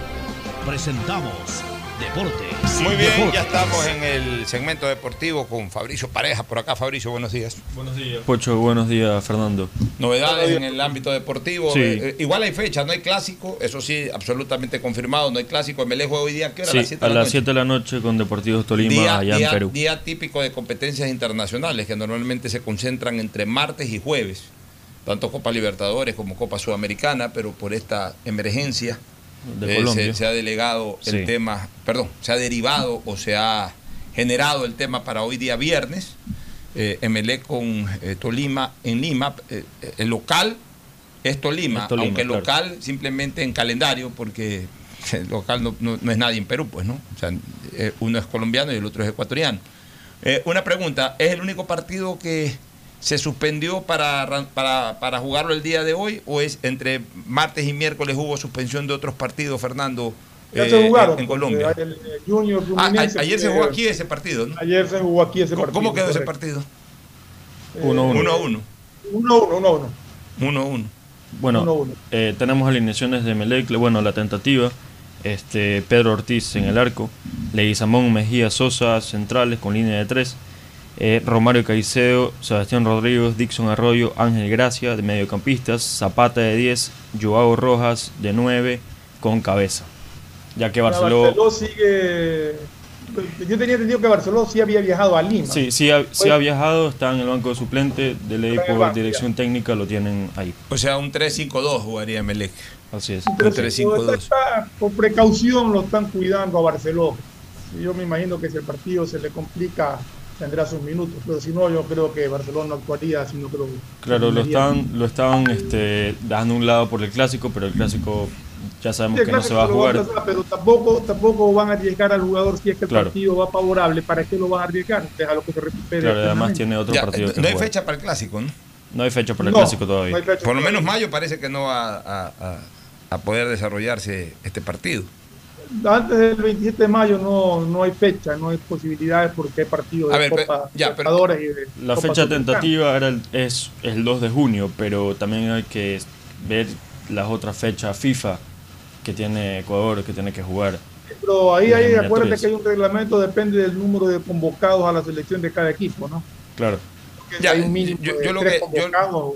[SPEAKER 11] presentamos Deportes.
[SPEAKER 4] Muy bien,
[SPEAKER 11] Deportes.
[SPEAKER 4] ya estamos en el segmento deportivo con Fabricio Pareja. Por acá, Fabricio, buenos días.
[SPEAKER 20] Buenos días. Pocho, buenos días, Fernando.
[SPEAKER 4] Novedades en el ámbito deportivo.
[SPEAKER 20] Sí.
[SPEAKER 4] Eh, eh, igual hay fecha, no hay clásico, eso sí, absolutamente confirmado, no hay clásico. Me juega hoy día, ¿qué hora?
[SPEAKER 20] Sí,
[SPEAKER 4] a las 7
[SPEAKER 20] a
[SPEAKER 4] de la
[SPEAKER 20] las
[SPEAKER 4] noche.
[SPEAKER 20] 7 de la noche con Deportivos Tolima
[SPEAKER 4] Día,
[SPEAKER 20] allá
[SPEAKER 4] día-
[SPEAKER 20] en Perú.
[SPEAKER 4] día típico de competencias internacionales que normalmente se concentran entre martes y jueves, tanto Copa Libertadores como Copa Sudamericana, pero por esta emergencia
[SPEAKER 20] De
[SPEAKER 4] eh,
[SPEAKER 20] Colombia.
[SPEAKER 4] se, se ha delegado el
[SPEAKER 20] Sí.
[SPEAKER 4] tema, perdón, se ha derivado o se ha generado el tema para hoy día viernes. Eh, Emelec con eh, Tolima en Lima, eh, el local es Tolima,
[SPEAKER 20] Es Tolima,
[SPEAKER 4] aunque el
[SPEAKER 20] claro.
[SPEAKER 4] local simplemente en calendario, porque el local no, no- no es nadie en Perú, pues, ¿no? O sea, eh, uno es colombiano y el otro es ecuatoriano. Eh, una pregunta, ¿es el único partido que se suspendió para, para, para jugarlo el día de hoy o es entre martes y miércoles hubo suspensión de otros partidos, Fernando,
[SPEAKER 9] Ya
[SPEAKER 4] eh,
[SPEAKER 9] se jugaron.
[SPEAKER 4] en, Colombia?
[SPEAKER 9] El, el Junior
[SPEAKER 4] Ah, a- ayer se
[SPEAKER 9] fue-
[SPEAKER 4] jugó aquí ese partido, ¿no?
[SPEAKER 9] Ayer se jugó aquí ese
[SPEAKER 4] ¿Cómo,
[SPEAKER 9] partido.
[SPEAKER 4] cómo quedó ese
[SPEAKER 9] correcto.
[SPEAKER 4] partido?
[SPEAKER 20] Uno, uno.
[SPEAKER 4] Uno a uno.
[SPEAKER 9] 1-1, 1-1.
[SPEAKER 4] Uno a uno.
[SPEAKER 20] Bueno,
[SPEAKER 9] Uno, uno.
[SPEAKER 20] eh, tenemos alineaciones de Melec, bueno, la tentativa. Este, Pedro Ortiz en el arco, Leguizamón, Mejía, Sosa, centrales con línea de tres. Eh, Romario Caicedo, Sebastián Rodríguez, Dixon Arroyo, Ángel Gracia de mediocampistas, Zapata de 10, Joao Rojas de 9 con cabeza. Ya que Barceló,
[SPEAKER 9] Barceló sigue. Yo tenía entendido que Barceló sí había viajado a Lima.
[SPEAKER 20] sí, sí, ha, sí ha viajado, está en el banco de suplente, de ley por
[SPEAKER 9] banco,
[SPEAKER 20] dirección técnica lo tienen ahí.
[SPEAKER 4] O sea, un 3-5-2 jugaría Melec.
[SPEAKER 20] Así es.
[SPEAKER 4] Un
[SPEAKER 9] Pero
[SPEAKER 4] 3-5-2.
[SPEAKER 9] está- por precaución lo están cuidando a Barceló. Yo me imagino que si el partido se le complica, tendrá sus minutos. Pero si no, yo creo que Barcelona no actuaría, sino que lo.
[SPEAKER 20] Claro, lo están, lo estaban este, dando un lado por el clásico, pero el clásico ya sabemos
[SPEAKER 9] Sí,
[SPEAKER 20] que no se va a jugar.
[SPEAKER 9] van a pasar, pero tampoco, tampoco van a arriesgar al jugador si es que el
[SPEAKER 20] Claro.
[SPEAKER 9] partido va favorable. ¿Para qué lo van a arriesgar? Deja lo que se recupere.
[SPEAKER 20] Claro, además
[SPEAKER 9] plenamente.
[SPEAKER 20] tiene otro
[SPEAKER 4] Ya,
[SPEAKER 20] partido que
[SPEAKER 4] no hay
[SPEAKER 20] jugar.
[SPEAKER 4] fecha para el clásico, ¿no?
[SPEAKER 20] No hay fecha para el
[SPEAKER 9] No,
[SPEAKER 20] clásico todavía.
[SPEAKER 9] no
[SPEAKER 4] Por lo menos mayo parece que no va a, a- a poder desarrollarse este partido.
[SPEAKER 9] Antes del 27 de mayo no, no hay fecha, no hay posibilidades porque hay partido de
[SPEAKER 4] A ver, pe-
[SPEAKER 9] Copa
[SPEAKER 4] ya, pero-
[SPEAKER 9] y de
[SPEAKER 20] La
[SPEAKER 9] Copa
[SPEAKER 20] fecha tentativa era el- es el 2 de junio, pero también hay que ver las otras fechas FIFA que tiene Ecuador, que tiene que jugar.
[SPEAKER 9] Pero ahí,
[SPEAKER 20] eliminatorias.
[SPEAKER 9] acuérdate que hay un reglamento, depende del número de convocados a la selección de cada equipo, ¿no?
[SPEAKER 20] Claro.
[SPEAKER 4] Ya,
[SPEAKER 9] hay un mínimo
[SPEAKER 4] yo-
[SPEAKER 9] de
[SPEAKER 4] yo lo
[SPEAKER 9] tres
[SPEAKER 4] que- yo-
[SPEAKER 9] convocados.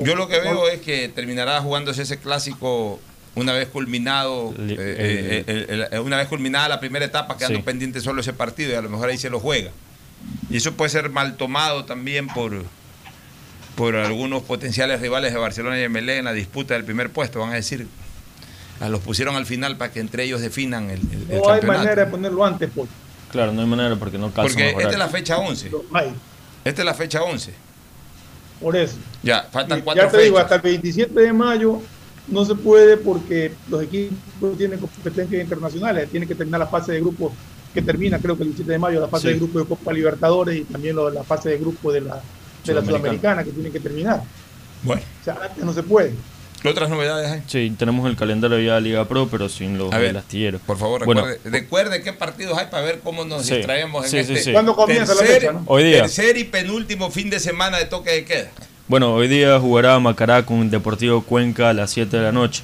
[SPEAKER 4] Yo lo que veo es que terminará jugándose ese clásico una vez culminado, eh, eh, eh, el- el- una vez culminada la primera etapa, quedando
[SPEAKER 20] Sí.
[SPEAKER 4] pendiente solo ese partido y a lo mejor ahí se lo juega. Y eso puede ser mal tomado también por, por algunos potenciales rivales de Barcelona y MLE en la disputa del primer puesto. Van a decir, a los pusieron al final para que entre ellos definan el, el- el
[SPEAKER 9] No hay
[SPEAKER 4] campeonato.
[SPEAKER 9] manera de ponerlo antes, pues.
[SPEAKER 20] Claro, no hay manera porque no calzan
[SPEAKER 4] Porque esta es la fecha 11.
[SPEAKER 9] No hay,
[SPEAKER 4] Esta es la fecha 11.
[SPEAKER 9] por eso.
[SPEAKER 4] Ya, faltan
[SPEAKER 9] Y
[SPEAKER 4] cuatro
[SPEAKER 9] ya te digo, hasta el 27 de mayo no se puede porque los equipos tienen competencias internacionales, tienen que terminar la fase de grupo que termina creo que el 17 de mayo, la fase
[SPEAKER 20] Sí.
[SPEAKER 9] de grupo de Copa Libertadores y también lo de la fase de grupo de la, de la
[SPEAKER 20] Sudamericana.
[SPEAKER 9] Que tienen que terminar.
[SPEAKER 4] Bueno,
[SPEAKER 9] O sea, antes no se puede.
[SPEAKER 4] ¿qué otras novedades hay?
[SPEAKER 20] Sí, tenemos el calendario ya de Liga Pro, pero sin los del astillero.
[SPEAKER 4] Por favor,
[SPEAKER 20] Bueno,
[SPEAKER 4] recuerde, recuerde qué partidos hay para ver cómo nos
[SPEAKER 20] Sí,
[SPEAKER 4] distraemos en
[SPEAKER 20] sí,
[SPEAKER 4] este
[SPEAKER 20] sí, sí.
[SPEAKER 9] ¿Cuándo comienza la fecha, no?
[SPEAKER 20] Hoy día.
[SPEAKER 4] tercer y penúltimo fin de semana de toque de queda.
[SPEAKER 20] Bueno, hoy día jugará Macará con Deportivo Cuenca a las 7 de la noche.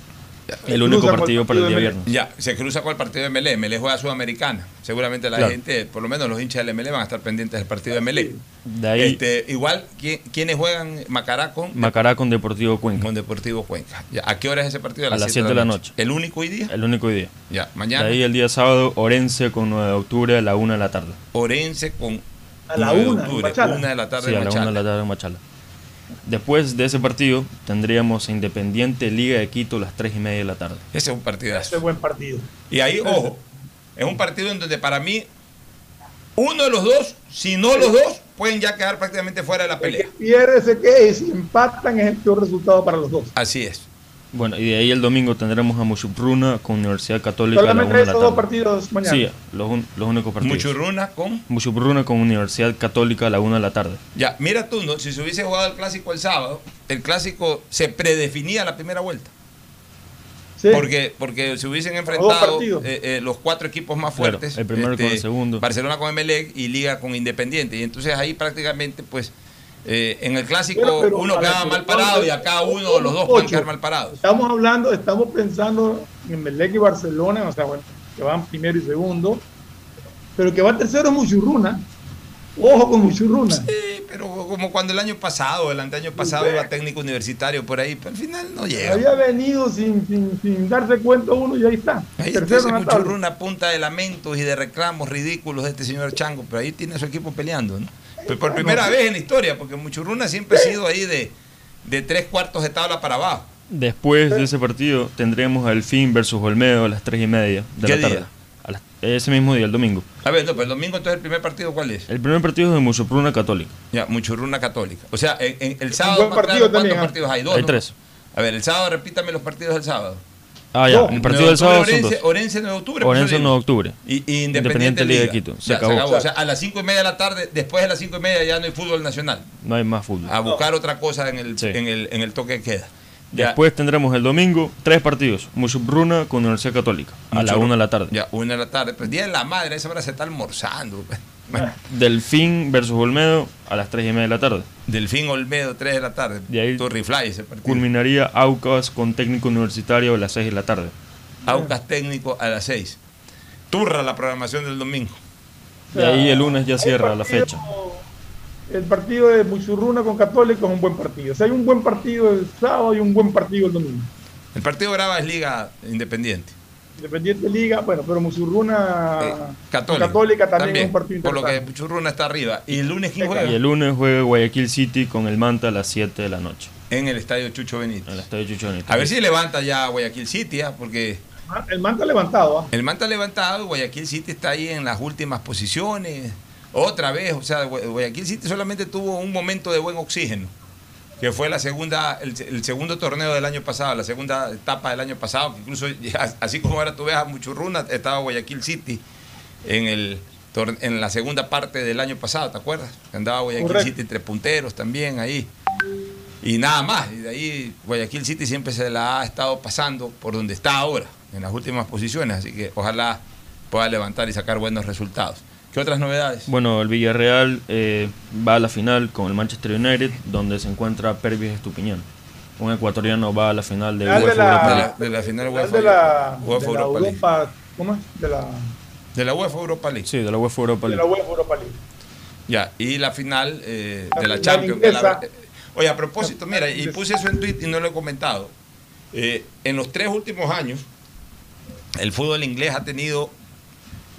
[SPEAKER 20] El único partido para el día
[SPEAKER 9] de
[SPEAKER 20] viernes.
[SPEAKER 4] Ya, se cruza con el partido de MLE. MLE juega Sudamericana. Seguramente la
[SPEAKER 20] Claro.
[SPEAKER 4] gente, por lo menos los hinchas del MLE van a estar pendientes del partido de MLE.
[SPEAKER 20] De ahí
[SPEAKER 4] Este, igual, ¿quién- ¿quiénes juegan Macará con,
[SPEAKER 20] Macará con Deportivo Cuenca.
[SPEAKER 4] con Deportivo Cuenca? Ya, ¿A qué hora es ese partido?
[SPEAKER 20] A las 7 de la noche.
[SPEAKER 4] ¿El único hoy día?
[SPEAKER 20] El único día.
[SPEAKER 4] Ya,
[SPEAKER 20] De
[SPEAKER 4] mañana.
[SPEAKER 20] ahí el día sábado, Orense con 9 de octubre a la 1 de la tarde.
[SPEAKER 4] Orense con
[SPEAKER 9] A la
[SPEAKER 4] 9 de
[SPEAKER 9] una, en
[SPEAKER 4] octubre, una de la tarde
[SPEAKER 20] Sí,
[SPEAKER 4] en
[SPEAKER 20] a la 1 de la tarde en Machala. Después de ese partido tendríamos Independiente Liga de Quito a las 3 y media de la tarde.
[SPEAKER 4] Ese es un partidazo.
[SPEAKER 9] Ese es buen partido.
[SPEAKER 4] Y ahí, ojo, es un partido en donde para mí uno de los dos, si no los dos, pueden ya quedar prácticamente fuera de la
[SPEAKER 9] El que
[SPEAKER 4] pelea.
[SPEAKER 9] pierde se queda y si empatan es el peor resultado para los dos.
[SPEAKER 4] Así es.
[SPEAKER 20] Bueno, y de ahí el domingo tendremos a Mushupruna con Universidad Católica a la 1
[SPEAKER 9] Solamente
[SPEAKER 20] de la
[SPEAKER 9] esos dos partidos mañana.
[SPEAKER 20] Sí, los, un- los únicos partidos.
[SPEAKER 4] Muchurruna con.
[SPEAKER 20] Mushupruna con Universidad Católica a la 1 de la tarde.
[SPEAKER 4] Ya, mira tú, ¿no? si se hubiese jugado el clásico el sábado, el clásico se predefinía la primera vuelta.
[SPEAKER 9] Sí.
[SPEAKER 4] Porque, porque se hubiesen enfrentado eh, eh, los cuatro equipos más
[SPEAKER 20] Claro,
[SPEAKER 4] fuertes.
[SPEAKER 20] el primero con el segundo.
[SPEAKER 4] Barcelona con Emelec y Liga con Independiente. Y entonces ahí prácticamente, pues, eh, en el clásico
[SPEAKER 9] pero
[SPEAKER 4] uno
[SPEAKER 9] a ver,
[SPEAKER 4] quedaba
[SPEAKER 9] pero
[SPEAKER 4] mal parado y acá uno o los dos
[SPEAKER 9] Ocho.
[SPEAKER 4] quedar mal parados.
[SPEAKER 9] Estamos hablando, estamos pensando en Melec y Barcelona, o sea, bueno, que van primero y segundo, pero el que va tercero es Muchurruna. Ojo con Muchurruna.
[SPEAKER 4] Sí, pero como cuando el año pasado, el año pasado iba técnico universitario por ahí, pero al final no llega.
[SPEAKER 9] Había venido sin, sin, sin darse cuenta uno y ahí está.
[SPEAKER 4] Ahí
[SPEAKER 9] tercero
[SPEAKER 4] está
[SPEAKER 9] en la
[SPEAKER 4] ese
[SPEAKER 9] tabla.
[SPEAKER 4] mucho una punta de lamentos y de reclamos ridículos de este señor Chango, pero ahí tiene a su equipo peleando, ¿no? Por primera vez en la historia, porque Muchurruna siempre ha sido ahí de, de tres cuartos de tabla para abajo.
[SPEAKER 20] Después de ese partido tendremos al Fin versus Olmedo a las 3 y media de
[SPEAKER 4] ¿Qué
[SPEAKER 20] la tarde.
[SPEAKER 4] día?
[SPEAKER 20] A las- ese mismo día, el domingo.
[SPEAKER 4] A ver, no, pero el domingo entonces el primer partido, ¿cuál es?
[SPEAKER 20] El primer partido es de Mushupruna Católica.
[SPEAKER 4] Ya, Muchurruna Católica. O sea, en, en el sábado,
[SPEAKER 9] buen
[SPEAKER 4] más
[SPEAKER 9] partido
[SPEAKER 4] claro, ¿cuántos
[SPEAKER 9] también, ¿ah?
[SPEAKER 4] partidos hay? Dos.
[SPEAKER 20] Hay
[SPEAKER 4] ¿no?
[SPEAKER 20] tres.
[SPEAKER 4] A ver, el sábado, repítame los partidos del sábado.
[SPEAKER 20] Ah, ya.
[SPEAKER 9] No,
[SPEAKER 20] el partido del
[SPEAKER 4] 9 de
[SPEAKER 20] sábado
[SPEAKER 4] octubre,
[SPEAKER 20] son dos.
[SPEAKER 4] Orense, Orense 9 de octubre.
[SPEAKER 20] Orense
[SPEAKER 4] por eso
[SPEAKER 20] 9 de
[SPEAKER 4] digo.
[SPEAKER 20] octubre.
[SPEAKER 4] Y, y Independiente,
[SPEAKER 20] Liga de. Quito. Se
[SPEAKER 4] Ya,
[SPEAKER 20] acabó.
[SPEAKER 4] O sea, a las 5 y media de la tarde, después de las 5 y media ya no hay fútbol nacional.
[SPEAKER 20] No hay más fútbol.
[SPEAKER 4] A buscar otra cosa en el,
[SPEAKER 20] Sí.
[SPEAKER 4] en el, en el toque de queda. Ya,
[SPEAKER 20] Después tendremos el domingo tres partidos. Mushupruna con Universidad Católica a la
[SPEAKER 4] Mucho-
[SPEAKER 20] 1 de la tarde.
[SPEAKER 4] Ya, una de la tarde. Pues día de la madre, esa hora se está almorzando.
[SPEAKER 20] Delfín versus Olmedo a las 3 y media de la tarde.
[SPEAKER 4] Delfín Olmedo, 3 de la tarde.
[SPEAKER 20] De ahí
[SPEAKER 4] Torrifly ese partido.
[SPEAKER 20] culminaría Aucas con técnico universitario a las 6 de la tarde.
[SPEAKER 4] Aucas técnico a las 6. Turra la programación del domingo.
[SPEAKER 20] De ahí el lunes ya cierra la fecha.
[SPEAKER 9] El partido de Muchurruna con Católico es un buen partido. O sea, hay un buen partido el sábado y un buen partido el domingo.
[SPEAKER 4] El partido Brava es Liga Independiente.
[SPEAKER 9] Independiente Liga, bueno, pero Muchurruna
[SPEAKER 4] Eh.
[SPEAKER 9] Católica también, es un partido
[SPEAKER 4] Por lo que. Muchurruna está arriba. ¿Y el lunes quién juega?
[SPEAKER 20] Y el lunes juega Guayaquil City con el Manta a las 7 de la noche.
[SPEAKER 4] En el estadio Chucho Benítez.
[SPEAKER 20] En el estadio Chucho Benítez.
[SPEAKER 4] A ver si levanta ya Guayaquil City, ¿ah? porque
[SPEAKER 9] El manta levantado, ¿ah?
[SPEAKER 4] el Manta levantado, Guayaquil City está ahí en las últimas posiciones. Otra vez, o sea, Gua- Guayaquil City solamente tuvo un momento de buen oxígeno, que fue la segunda, el, el segundo torneo del año pasado, la segunda etapa del año pasado, que incluso así como ahora tú ves a Muchurruna, estaba Guayaquil City en el en la segunda parte del año pasado, ¿te acuerdas? Andaba Guayaquil
[SPEAKER 9] Correcto.
[SPEAKER 4] City entre punteros también ahí. Y nada más, y de ahí Guayaquil City siempre se la ha estado pasando por donde está ahora, en las últimas posiciones, así que ojalá pueda levantar y sacar buenos resultados. ¿Qué otras novedades?
[SPEAKER 20] Bueno, el Villarreal eh, va a la final con el Manchester United, donde se encuentra Pervis Estupiñán. Un ecuatoriano va a la final de
[SPEAKER 9] de la-
[SPEAKER 20] Europa
[SPEAKER 4] De
[SPEAKER 20] League.
[SPEAKER 4] la, de la final UEFA,
[SPEAKER 9] de la,
[SPEAKER 4] UEFA
[SPEAKER 9] de la
[SPEAKER 4] Europa League.
[SPEAKER 9] ¿cómo es? De la,
[SPEAKER 4] De la UEFA Europa League.
[SPEAKER 20] Sí, de la UEFA Europa
[SPEAKER 9] de
[SPEAKER 20] League.
[SPEAKER 9] la UEFA Europa League.
[SPEAKER 4] Ya, y la final eh,
[SPEAKER 9] La
[SPEAKER 4] de la Champions. la-
[SPEAKER 9] inglesa.
[SPEAKER 4] oye, a propósito, mira, y puse eso en tweet y no lo he comentado. Eh, en los tres últimos años, el fútbol inglés ha tenido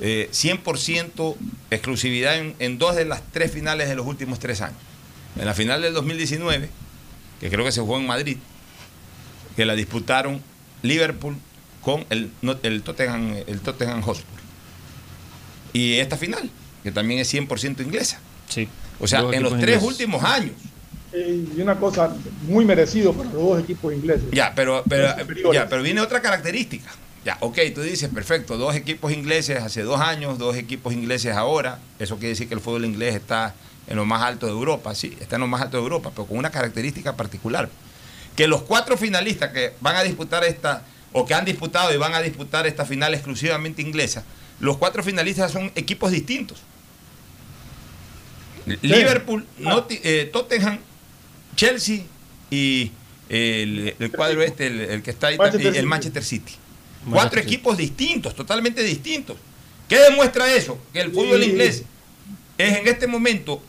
[SPEAKER 4] eh, 100% exclusividad en, en dos de las tres finales de los últimos tres años. En la final del 2019, que creo que se jugó en Madrid, que la disputaron Liverpool con el, no- el, Tottenham, el Tottenham Hotspur. Y esta final, que también es 100% inglesa.
[SPEAKER 20] Sí.
[SPEAKER 4] O sea, en los tres
[SPEAKER 20] ingleses.
[SPEAKER 4] últimos años.
[SPEAKER 9] Eh, Y una cosa muy merecido para los dos equipos ingleses.
[SPEAKER 4] Ya, pero, pero, ya, pero viene otra característica. Ya, ok, tú dices, perfecto, dos equipos ingleses hace dos años, dos equipos ingleses ahora. Eso quiere decir que el fútbol inglés está en lo más alto de Europa, sí, está en lo más alto de Europa, pero con una característica particular. Que los cuatro finalistas que van a disputar esta, o que han disputado y van a disputar esta final exclusivamente inglesa, los cuatro finalistas son equipos distintos. Liverpool, eh, Tottenham, Chelsea y el, el cuadro este, el, el que está ahí,
[SPEAKER 9] Manchester
[SPEAKER 4] y el
[SPEAKER 9] City.
[SPEAKER 4] Manchester City.
[SPEAKER 20] Manchester
[SPEAKER 4] Cuatro equipos distintos, totalmente distintos. ¿Qué demuestra eso? Que el fútbol
[SPEAKER 9] Sí.
[SPEAKER 4] inglés es en este momento,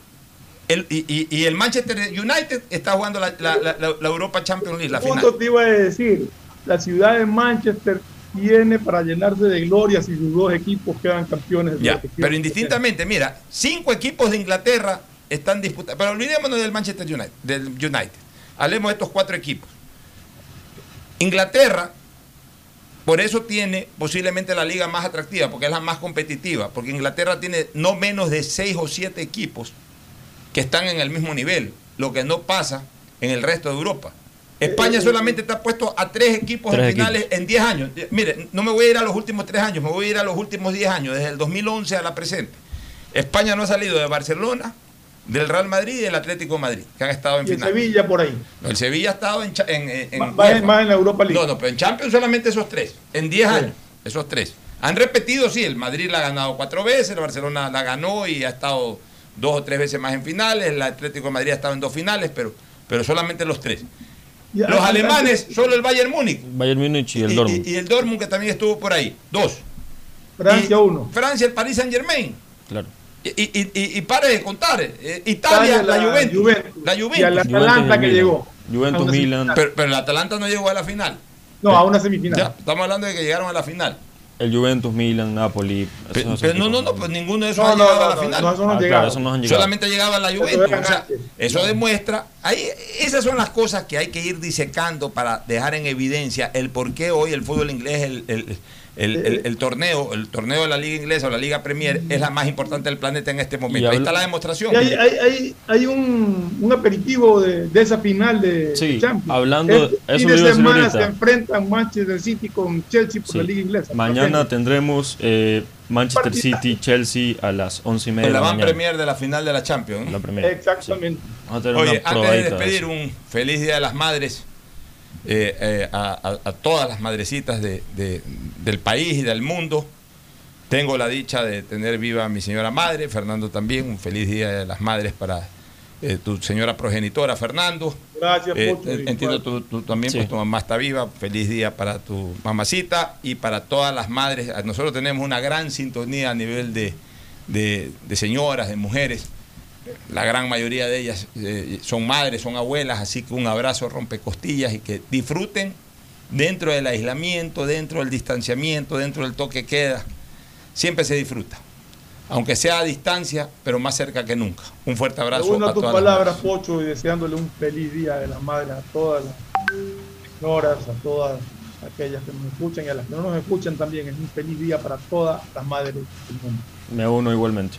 [SPEAKER 4] el, y, y- y el Manchester United está jugando la, la- la- la- la Europa Champions League, la final.
[SPEAKER 9] te iba a decir, la ciudad de Manchester tiene para llenarse de gloria si sus dos equipos quedan campeones. de
[SPEAKER 4] Ya, pero indistintamente, mira, cinco equipos de Inglaterra están disputando. Pero olvidémonos del Manchester United, del United. Hablemos de estos cuatro equipos. Inglaterra, por eso tiene posiblemente la liga más atractiva, porque es la más competitiva, porque Inglaterra tiene no menos de seis o siete equipos que están en el mismo nivel, lo que no pasa en el resto de Europa. España solamente está puesto a tres equipos
[SPEAKER 20] Tres
[SPEAKER 4] en finales en 10 años. Eh, Mire, no me voy a ir a los últimos tres años, me voy a ir a los últimos 10 años, desde el 2011 a la presente. España no ha salido de Barcelona, del Real Madrid y del Atlético de Madrid, que han estado en
[SPEAKER 9] Y el
[SPEAKER 4] final.
[SPEAKER 9] Sevilla por ahí.
[SPEAKER 4] No, el Sevilla ha estado en, en,
[SPEAKER 9] Más- más,
[SPEAKER 4] UEFA.
[SPEAKER 9] más en la Europa League.
[SPEAKER 4] No, no, pero en Champions solamente esos tres, en 10
[SPEAKER 9] Sí.
[SPEAKER 4] años, esos tres. Han repetido, sí, el Madrid la ha ganado cuatro veces, el Barcelona la ganó y ha estado dos o tres veces más en finales, el Atlético de Madrid ha estado en dos finales, pero, pero solamente los tres. Los alemanes, solo el Bayern Múnich.
[SPEAKER 20] Bayern Múnich y el
[SPEAKER 4] Y-
[SPEAKER 20] Dortmund.
[SPEAKER 4] Y, y el Dortmund que también estuvo por ahí. Dos.
[SPEAKER 9] Francia
[SPEAKER 4] Y-
[SPEAKER 9] uno.
[SPEAKER 4] Francia, el Paris Saint Germain.
[SPEAKER 20] Claro.
[SPEAKER 4] Y, y, y, y pare de contar. eh, Italia, la,
[SPEAKER 9] la
[SPEAKER 4] Juventus.
[SPEAKER 9] Juventus.
[SPEAKER 4] La
[SPEAKER 9] Y
[SPEAKER 4] Juventus.
[SPEAKER 9] al
[SPEAKER 20] Juventus
[SPEAKER 9] Atalanta
[SPEAKER 20] y
[SPEAKER 9] que
[SPEAKER 20] Milan.
[SPEAKER 9] llegó.
[SPEAKER 20] Juventus, Milan.
[SPEAKER 4] Pero, pero el Atalanta no llegó a la final.
[SPEAKER 9] No, a una semifinal.
[SPEAKER 4] Ya, estamos hablando de que llegaron a la final.
[SPEAKER 20] El Juventus, Milan, Napoli.
[SPEAKER 4] Pero,
[SPEAKER 20] esos
[SPEAKER 4] pero no, no, no, pues ninguno de esos
[SPEAKER 9] No,
[SPEAKER 4] ha
[SPEAKER 9] no,
[SPEAKER 4] llegado
[SPEAKER 9] no,
[SPEAKER 4] a la
[SPEAKER 9] no,
[SPEAKER 4] final.
[SPEAKER 9] no, esos no han
[SPEAKER 20] Ah, claro, esos no han llegado.
[SPEAKER 4] Solamente llegaba la
[SPEAKER 9] Eso
[SPEAKER 4] Juventus. O sea, eso demuestra. Ahí, esas son las cosas que hay que ir disecando para dejar en evidencia el por qué hoy el fútbol inglés, el, el- el- el- el torneo, el torneo de la Liga Inglesa o la Liga Premier es la más importante del planeta en este momento.
[SPEAKER 20] Y
[SPEAKER 4] Ahí está la demostración.
[SPEAKER 9] Y hay, hay, hay, hay un, un aperitivo de, de esa final de
[SPEAKER 20] Sí,
[SPEAKER 9] Champions.
[SPEAKER 20] hablando-
[SPEAKER 9] Este
[SPEAKER 20] eso
[SPEAKER 9] de semana se enfrentan Manchester City con Chelsea por
[SPEAKER 20] Sí.
[SPEAKER 9] la Liga Inglesa.
[SPEAKER 20] Mañana tendremos eh, Manchester. City, Chelsea a las 11 y media
[SPEAKER 4] en la
[SPEAKER 20] de la
[SPEAKER 4] van premier de la final de la Champions. ¿no?
[SPEAKER 20] La Premier,
[SPEAKER 9] Exactamente.
[SPEAKER 20] sí. Vamos a tener
[SPEAKER 4] Oye,
[SPEAKER 20] una
[SPEAKER 4] antes de
[SPEAKER 20] de
[SPEAKER 4] despedir
[SPEAKER 20] eso.
[SPEAKER 4] un feliz Día de las Madres eh, eh, a, a- a todas las madrecitas de- de- del país y del mundo,
[SPEAKER 21] Tengo la dicha de tener viva a mi señora madre, Fernando también, un feliz día de las madres para eh, tu señora progenitora, Fernando.
[SPEAKER 9] Gracias,
[SPEAKER 21] Eh,
[SPEAKER 9] Pocho.
[SPEAKER 21] entiendo tú, tú también, pues tu mamá está viva, feliz día para tu mamacita y para todas las madres. Nosotros tenemos una gran sintonía a nivel de, de- de señoras, de mujeres. La gran mayoría de ellas eh, son madres, son abuelas, así que un abrazo rompe costillas y que disfruten dentro del aislamiento, dentro del distanciamiento, dentro del toque queda. Siempre se disfruta, aunque sea a distancia, pero más cerca que nunca. Un fuerte abrazo
[SPEAKER 9] Una
[SPEAKER 21] a
[SPEAKER 9] tus
[SPEAKER 21] todas las
[SPEAKER 9] palabras, Pocho, y deseándole un feliz día de la madre a todas las señoras, a todas aquellas que nos escuchan y a las que no nos escuchan también. Es un feliz día para todas las madres del mundo.
[SPEAKER 20] Me uno igualmente.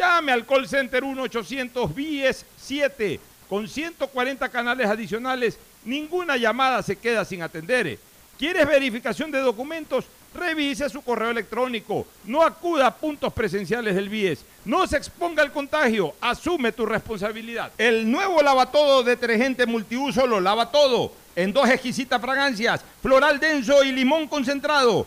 [SPEAKER 4] Llame al call center 1-800 BIES 7 con 140 canales adicionales. Ninguna llamada se queda sin atender. ¿Quieres verificación de documentos? Revise su correo electrónico. No acuda a puntos presenciales del BIES. No se exponga al contagio. Asume tu responsabilidad. El nuevo lavatodo detergente multiuso lo lava todo. En dos exquisitas fragancias, floral denso y limón concentrado.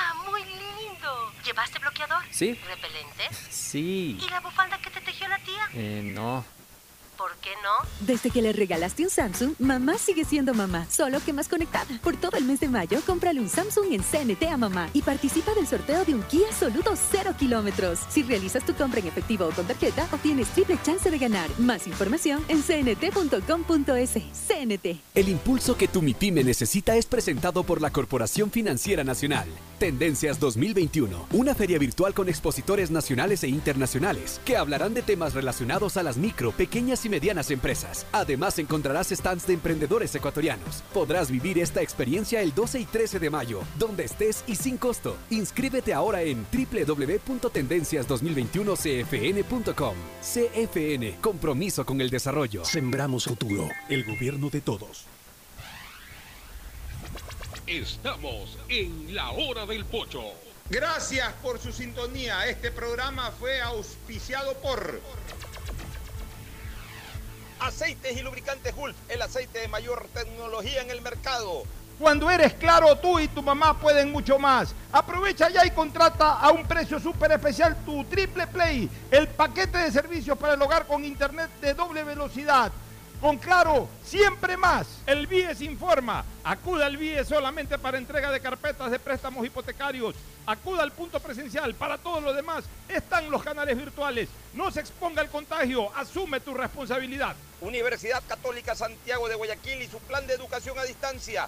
[SPEAKER 7] ¿Llevaste bloqueador?
[SPEAKER 6] Sí.
[SPEAKER 7] ¿Repelente?
[SPEAKER 6] Sí.
[SPEAKER 7] ¿Y la bufanda que te tejió la tía?
[SPEAKER 6] Eh, no.
[SPEAKER 7] ¿Por qué no?
[SPEAKER 8] Desde que le regalaste un Samsung, mamá sigue siendo mamá, solo que más conectada. Por todo el mes de mayo, cómprale un Samsung en CNT a mamá y participa del sorteo de un Kia Soluto 0 kilómetros. Si realizas tu compra en efectivo o con tarjeta, obtienes triple chance de ganar. Más información en cnt.com.es. CNT.
[SPEAKER 3] El impulso que tu MIPYME necesita es presentado por la Corporación Financiera Nacional. Tendencias 2021, una feria virtual con expositores nacionales e internacionales que hablarán de temas relacionados a las micro, pequeñas y medianas empresas. Además encontrarás stands de emprendedores ecuatorianos. Podrás vivir esta experiencia el 12 y 13 de mayo, donde estés y sin costo. Inscríbete ahora en www.tendencias2021cfn.com. CFN, compromiso con el desarrollo.
[SPEAKER 22] Sembramos futuro, el gobierno de todos.
[SPEAKER 17] Estamos en la hora del pocho.
[SPEAKER 4] Gracias por su sintonía. Este programa fue auspiciado por
[SPEAKER 23] Aceites y lubricantes Gulf, el aceite de mayor tecnología en el mercado.
[SPEAKER 4] Cuando eres claro, tú y tu mamá pueden mucho más. Aprovecha ya y contrata a un precio súper especial tu Triple Play, el paquete de servicios para el hogar con internet de doble velocidad. Con Claro, siempre más. El BIES informa. Acuda al BIES solamente para entrega de carpetas de préstamos hipotecarios. Acuda al punto presencial. Para todo lo demás están los canales virtuales. No se exponga al contagio. Asume tu responsabilidad.
[SPEAKER 23] Universidad Católica Santiago de Guayaquil y su plan de educación a distancia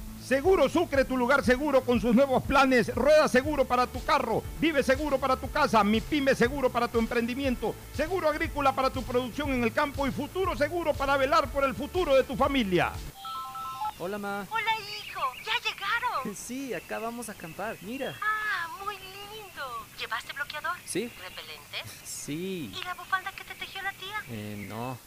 [SPEAKER 4] Seguro Sucre, tu lugar seguro con sus nuevos planes. Rueda seguro para tu carro, vive seguro para tu casa, mi pyme seguro para tu emprendimiento, seguro agrícola para tu producción en el campo y futuro seguro para velar por el futuro de tu familia.
[SPEAKER 6] Hola, ma.
[SPEAKER 7] Hola, hijo. ¿Ya llegaron?
[SPEAKER 6] Sí, acá vamos a acampar. Mira.
[SPEAKER 7] Ah, muy lindo. ¿Llevaste bloqueador?
[SPEAKER 6] Sí.
[SPEAKER 7] ¿Repelente?
[SPEAKER 6] Sí.
[SPEAKER 7] ¿Y la bufanda que te tejió la tía?
[SPEAKER 6] Eh, no.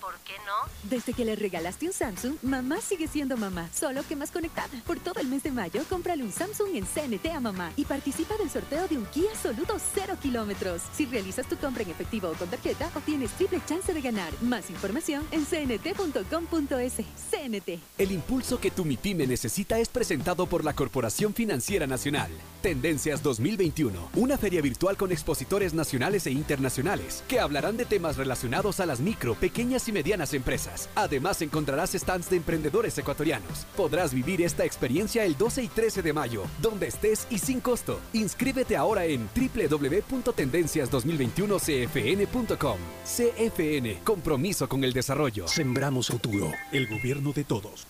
[SPEAKER 7] ¿Por qué no?
[SPEAKER 8] Desde que le regalaste un Samsung, mamá sigue siendo mamá, solo que más conectada. Por todo el mes de mayo, cómprale un Samsung en CNT a mamá y participa del sorteo de un Kia Soluto 0 kilómetros. Si realizas tu compra en efectivo o con tarjeta, obtienes triple chance de ganar. Más información en cnt.com.es. CNT.
[SPEAKER 3] El impulso que tu MIPYME necesita es presentado por la Corporación Financiera Nacional. Tendencias 2021, una feria virtual con expositores nacionales e internacionales que hablarán de temas relacionados a las micro, pequeñas y medianas empresas. Además encontrarás stands de emprendedores ecuatorianos. Podrás vivir esta experiencia el 12 y 13 de mayo, donde estés y sin costo. Inscríbete ahora en www.tendencias2021cfn.com. CFN, compromiso con el desarrollo.
[SPEAKER 24] Sembramos futuro, el gobierno de todos.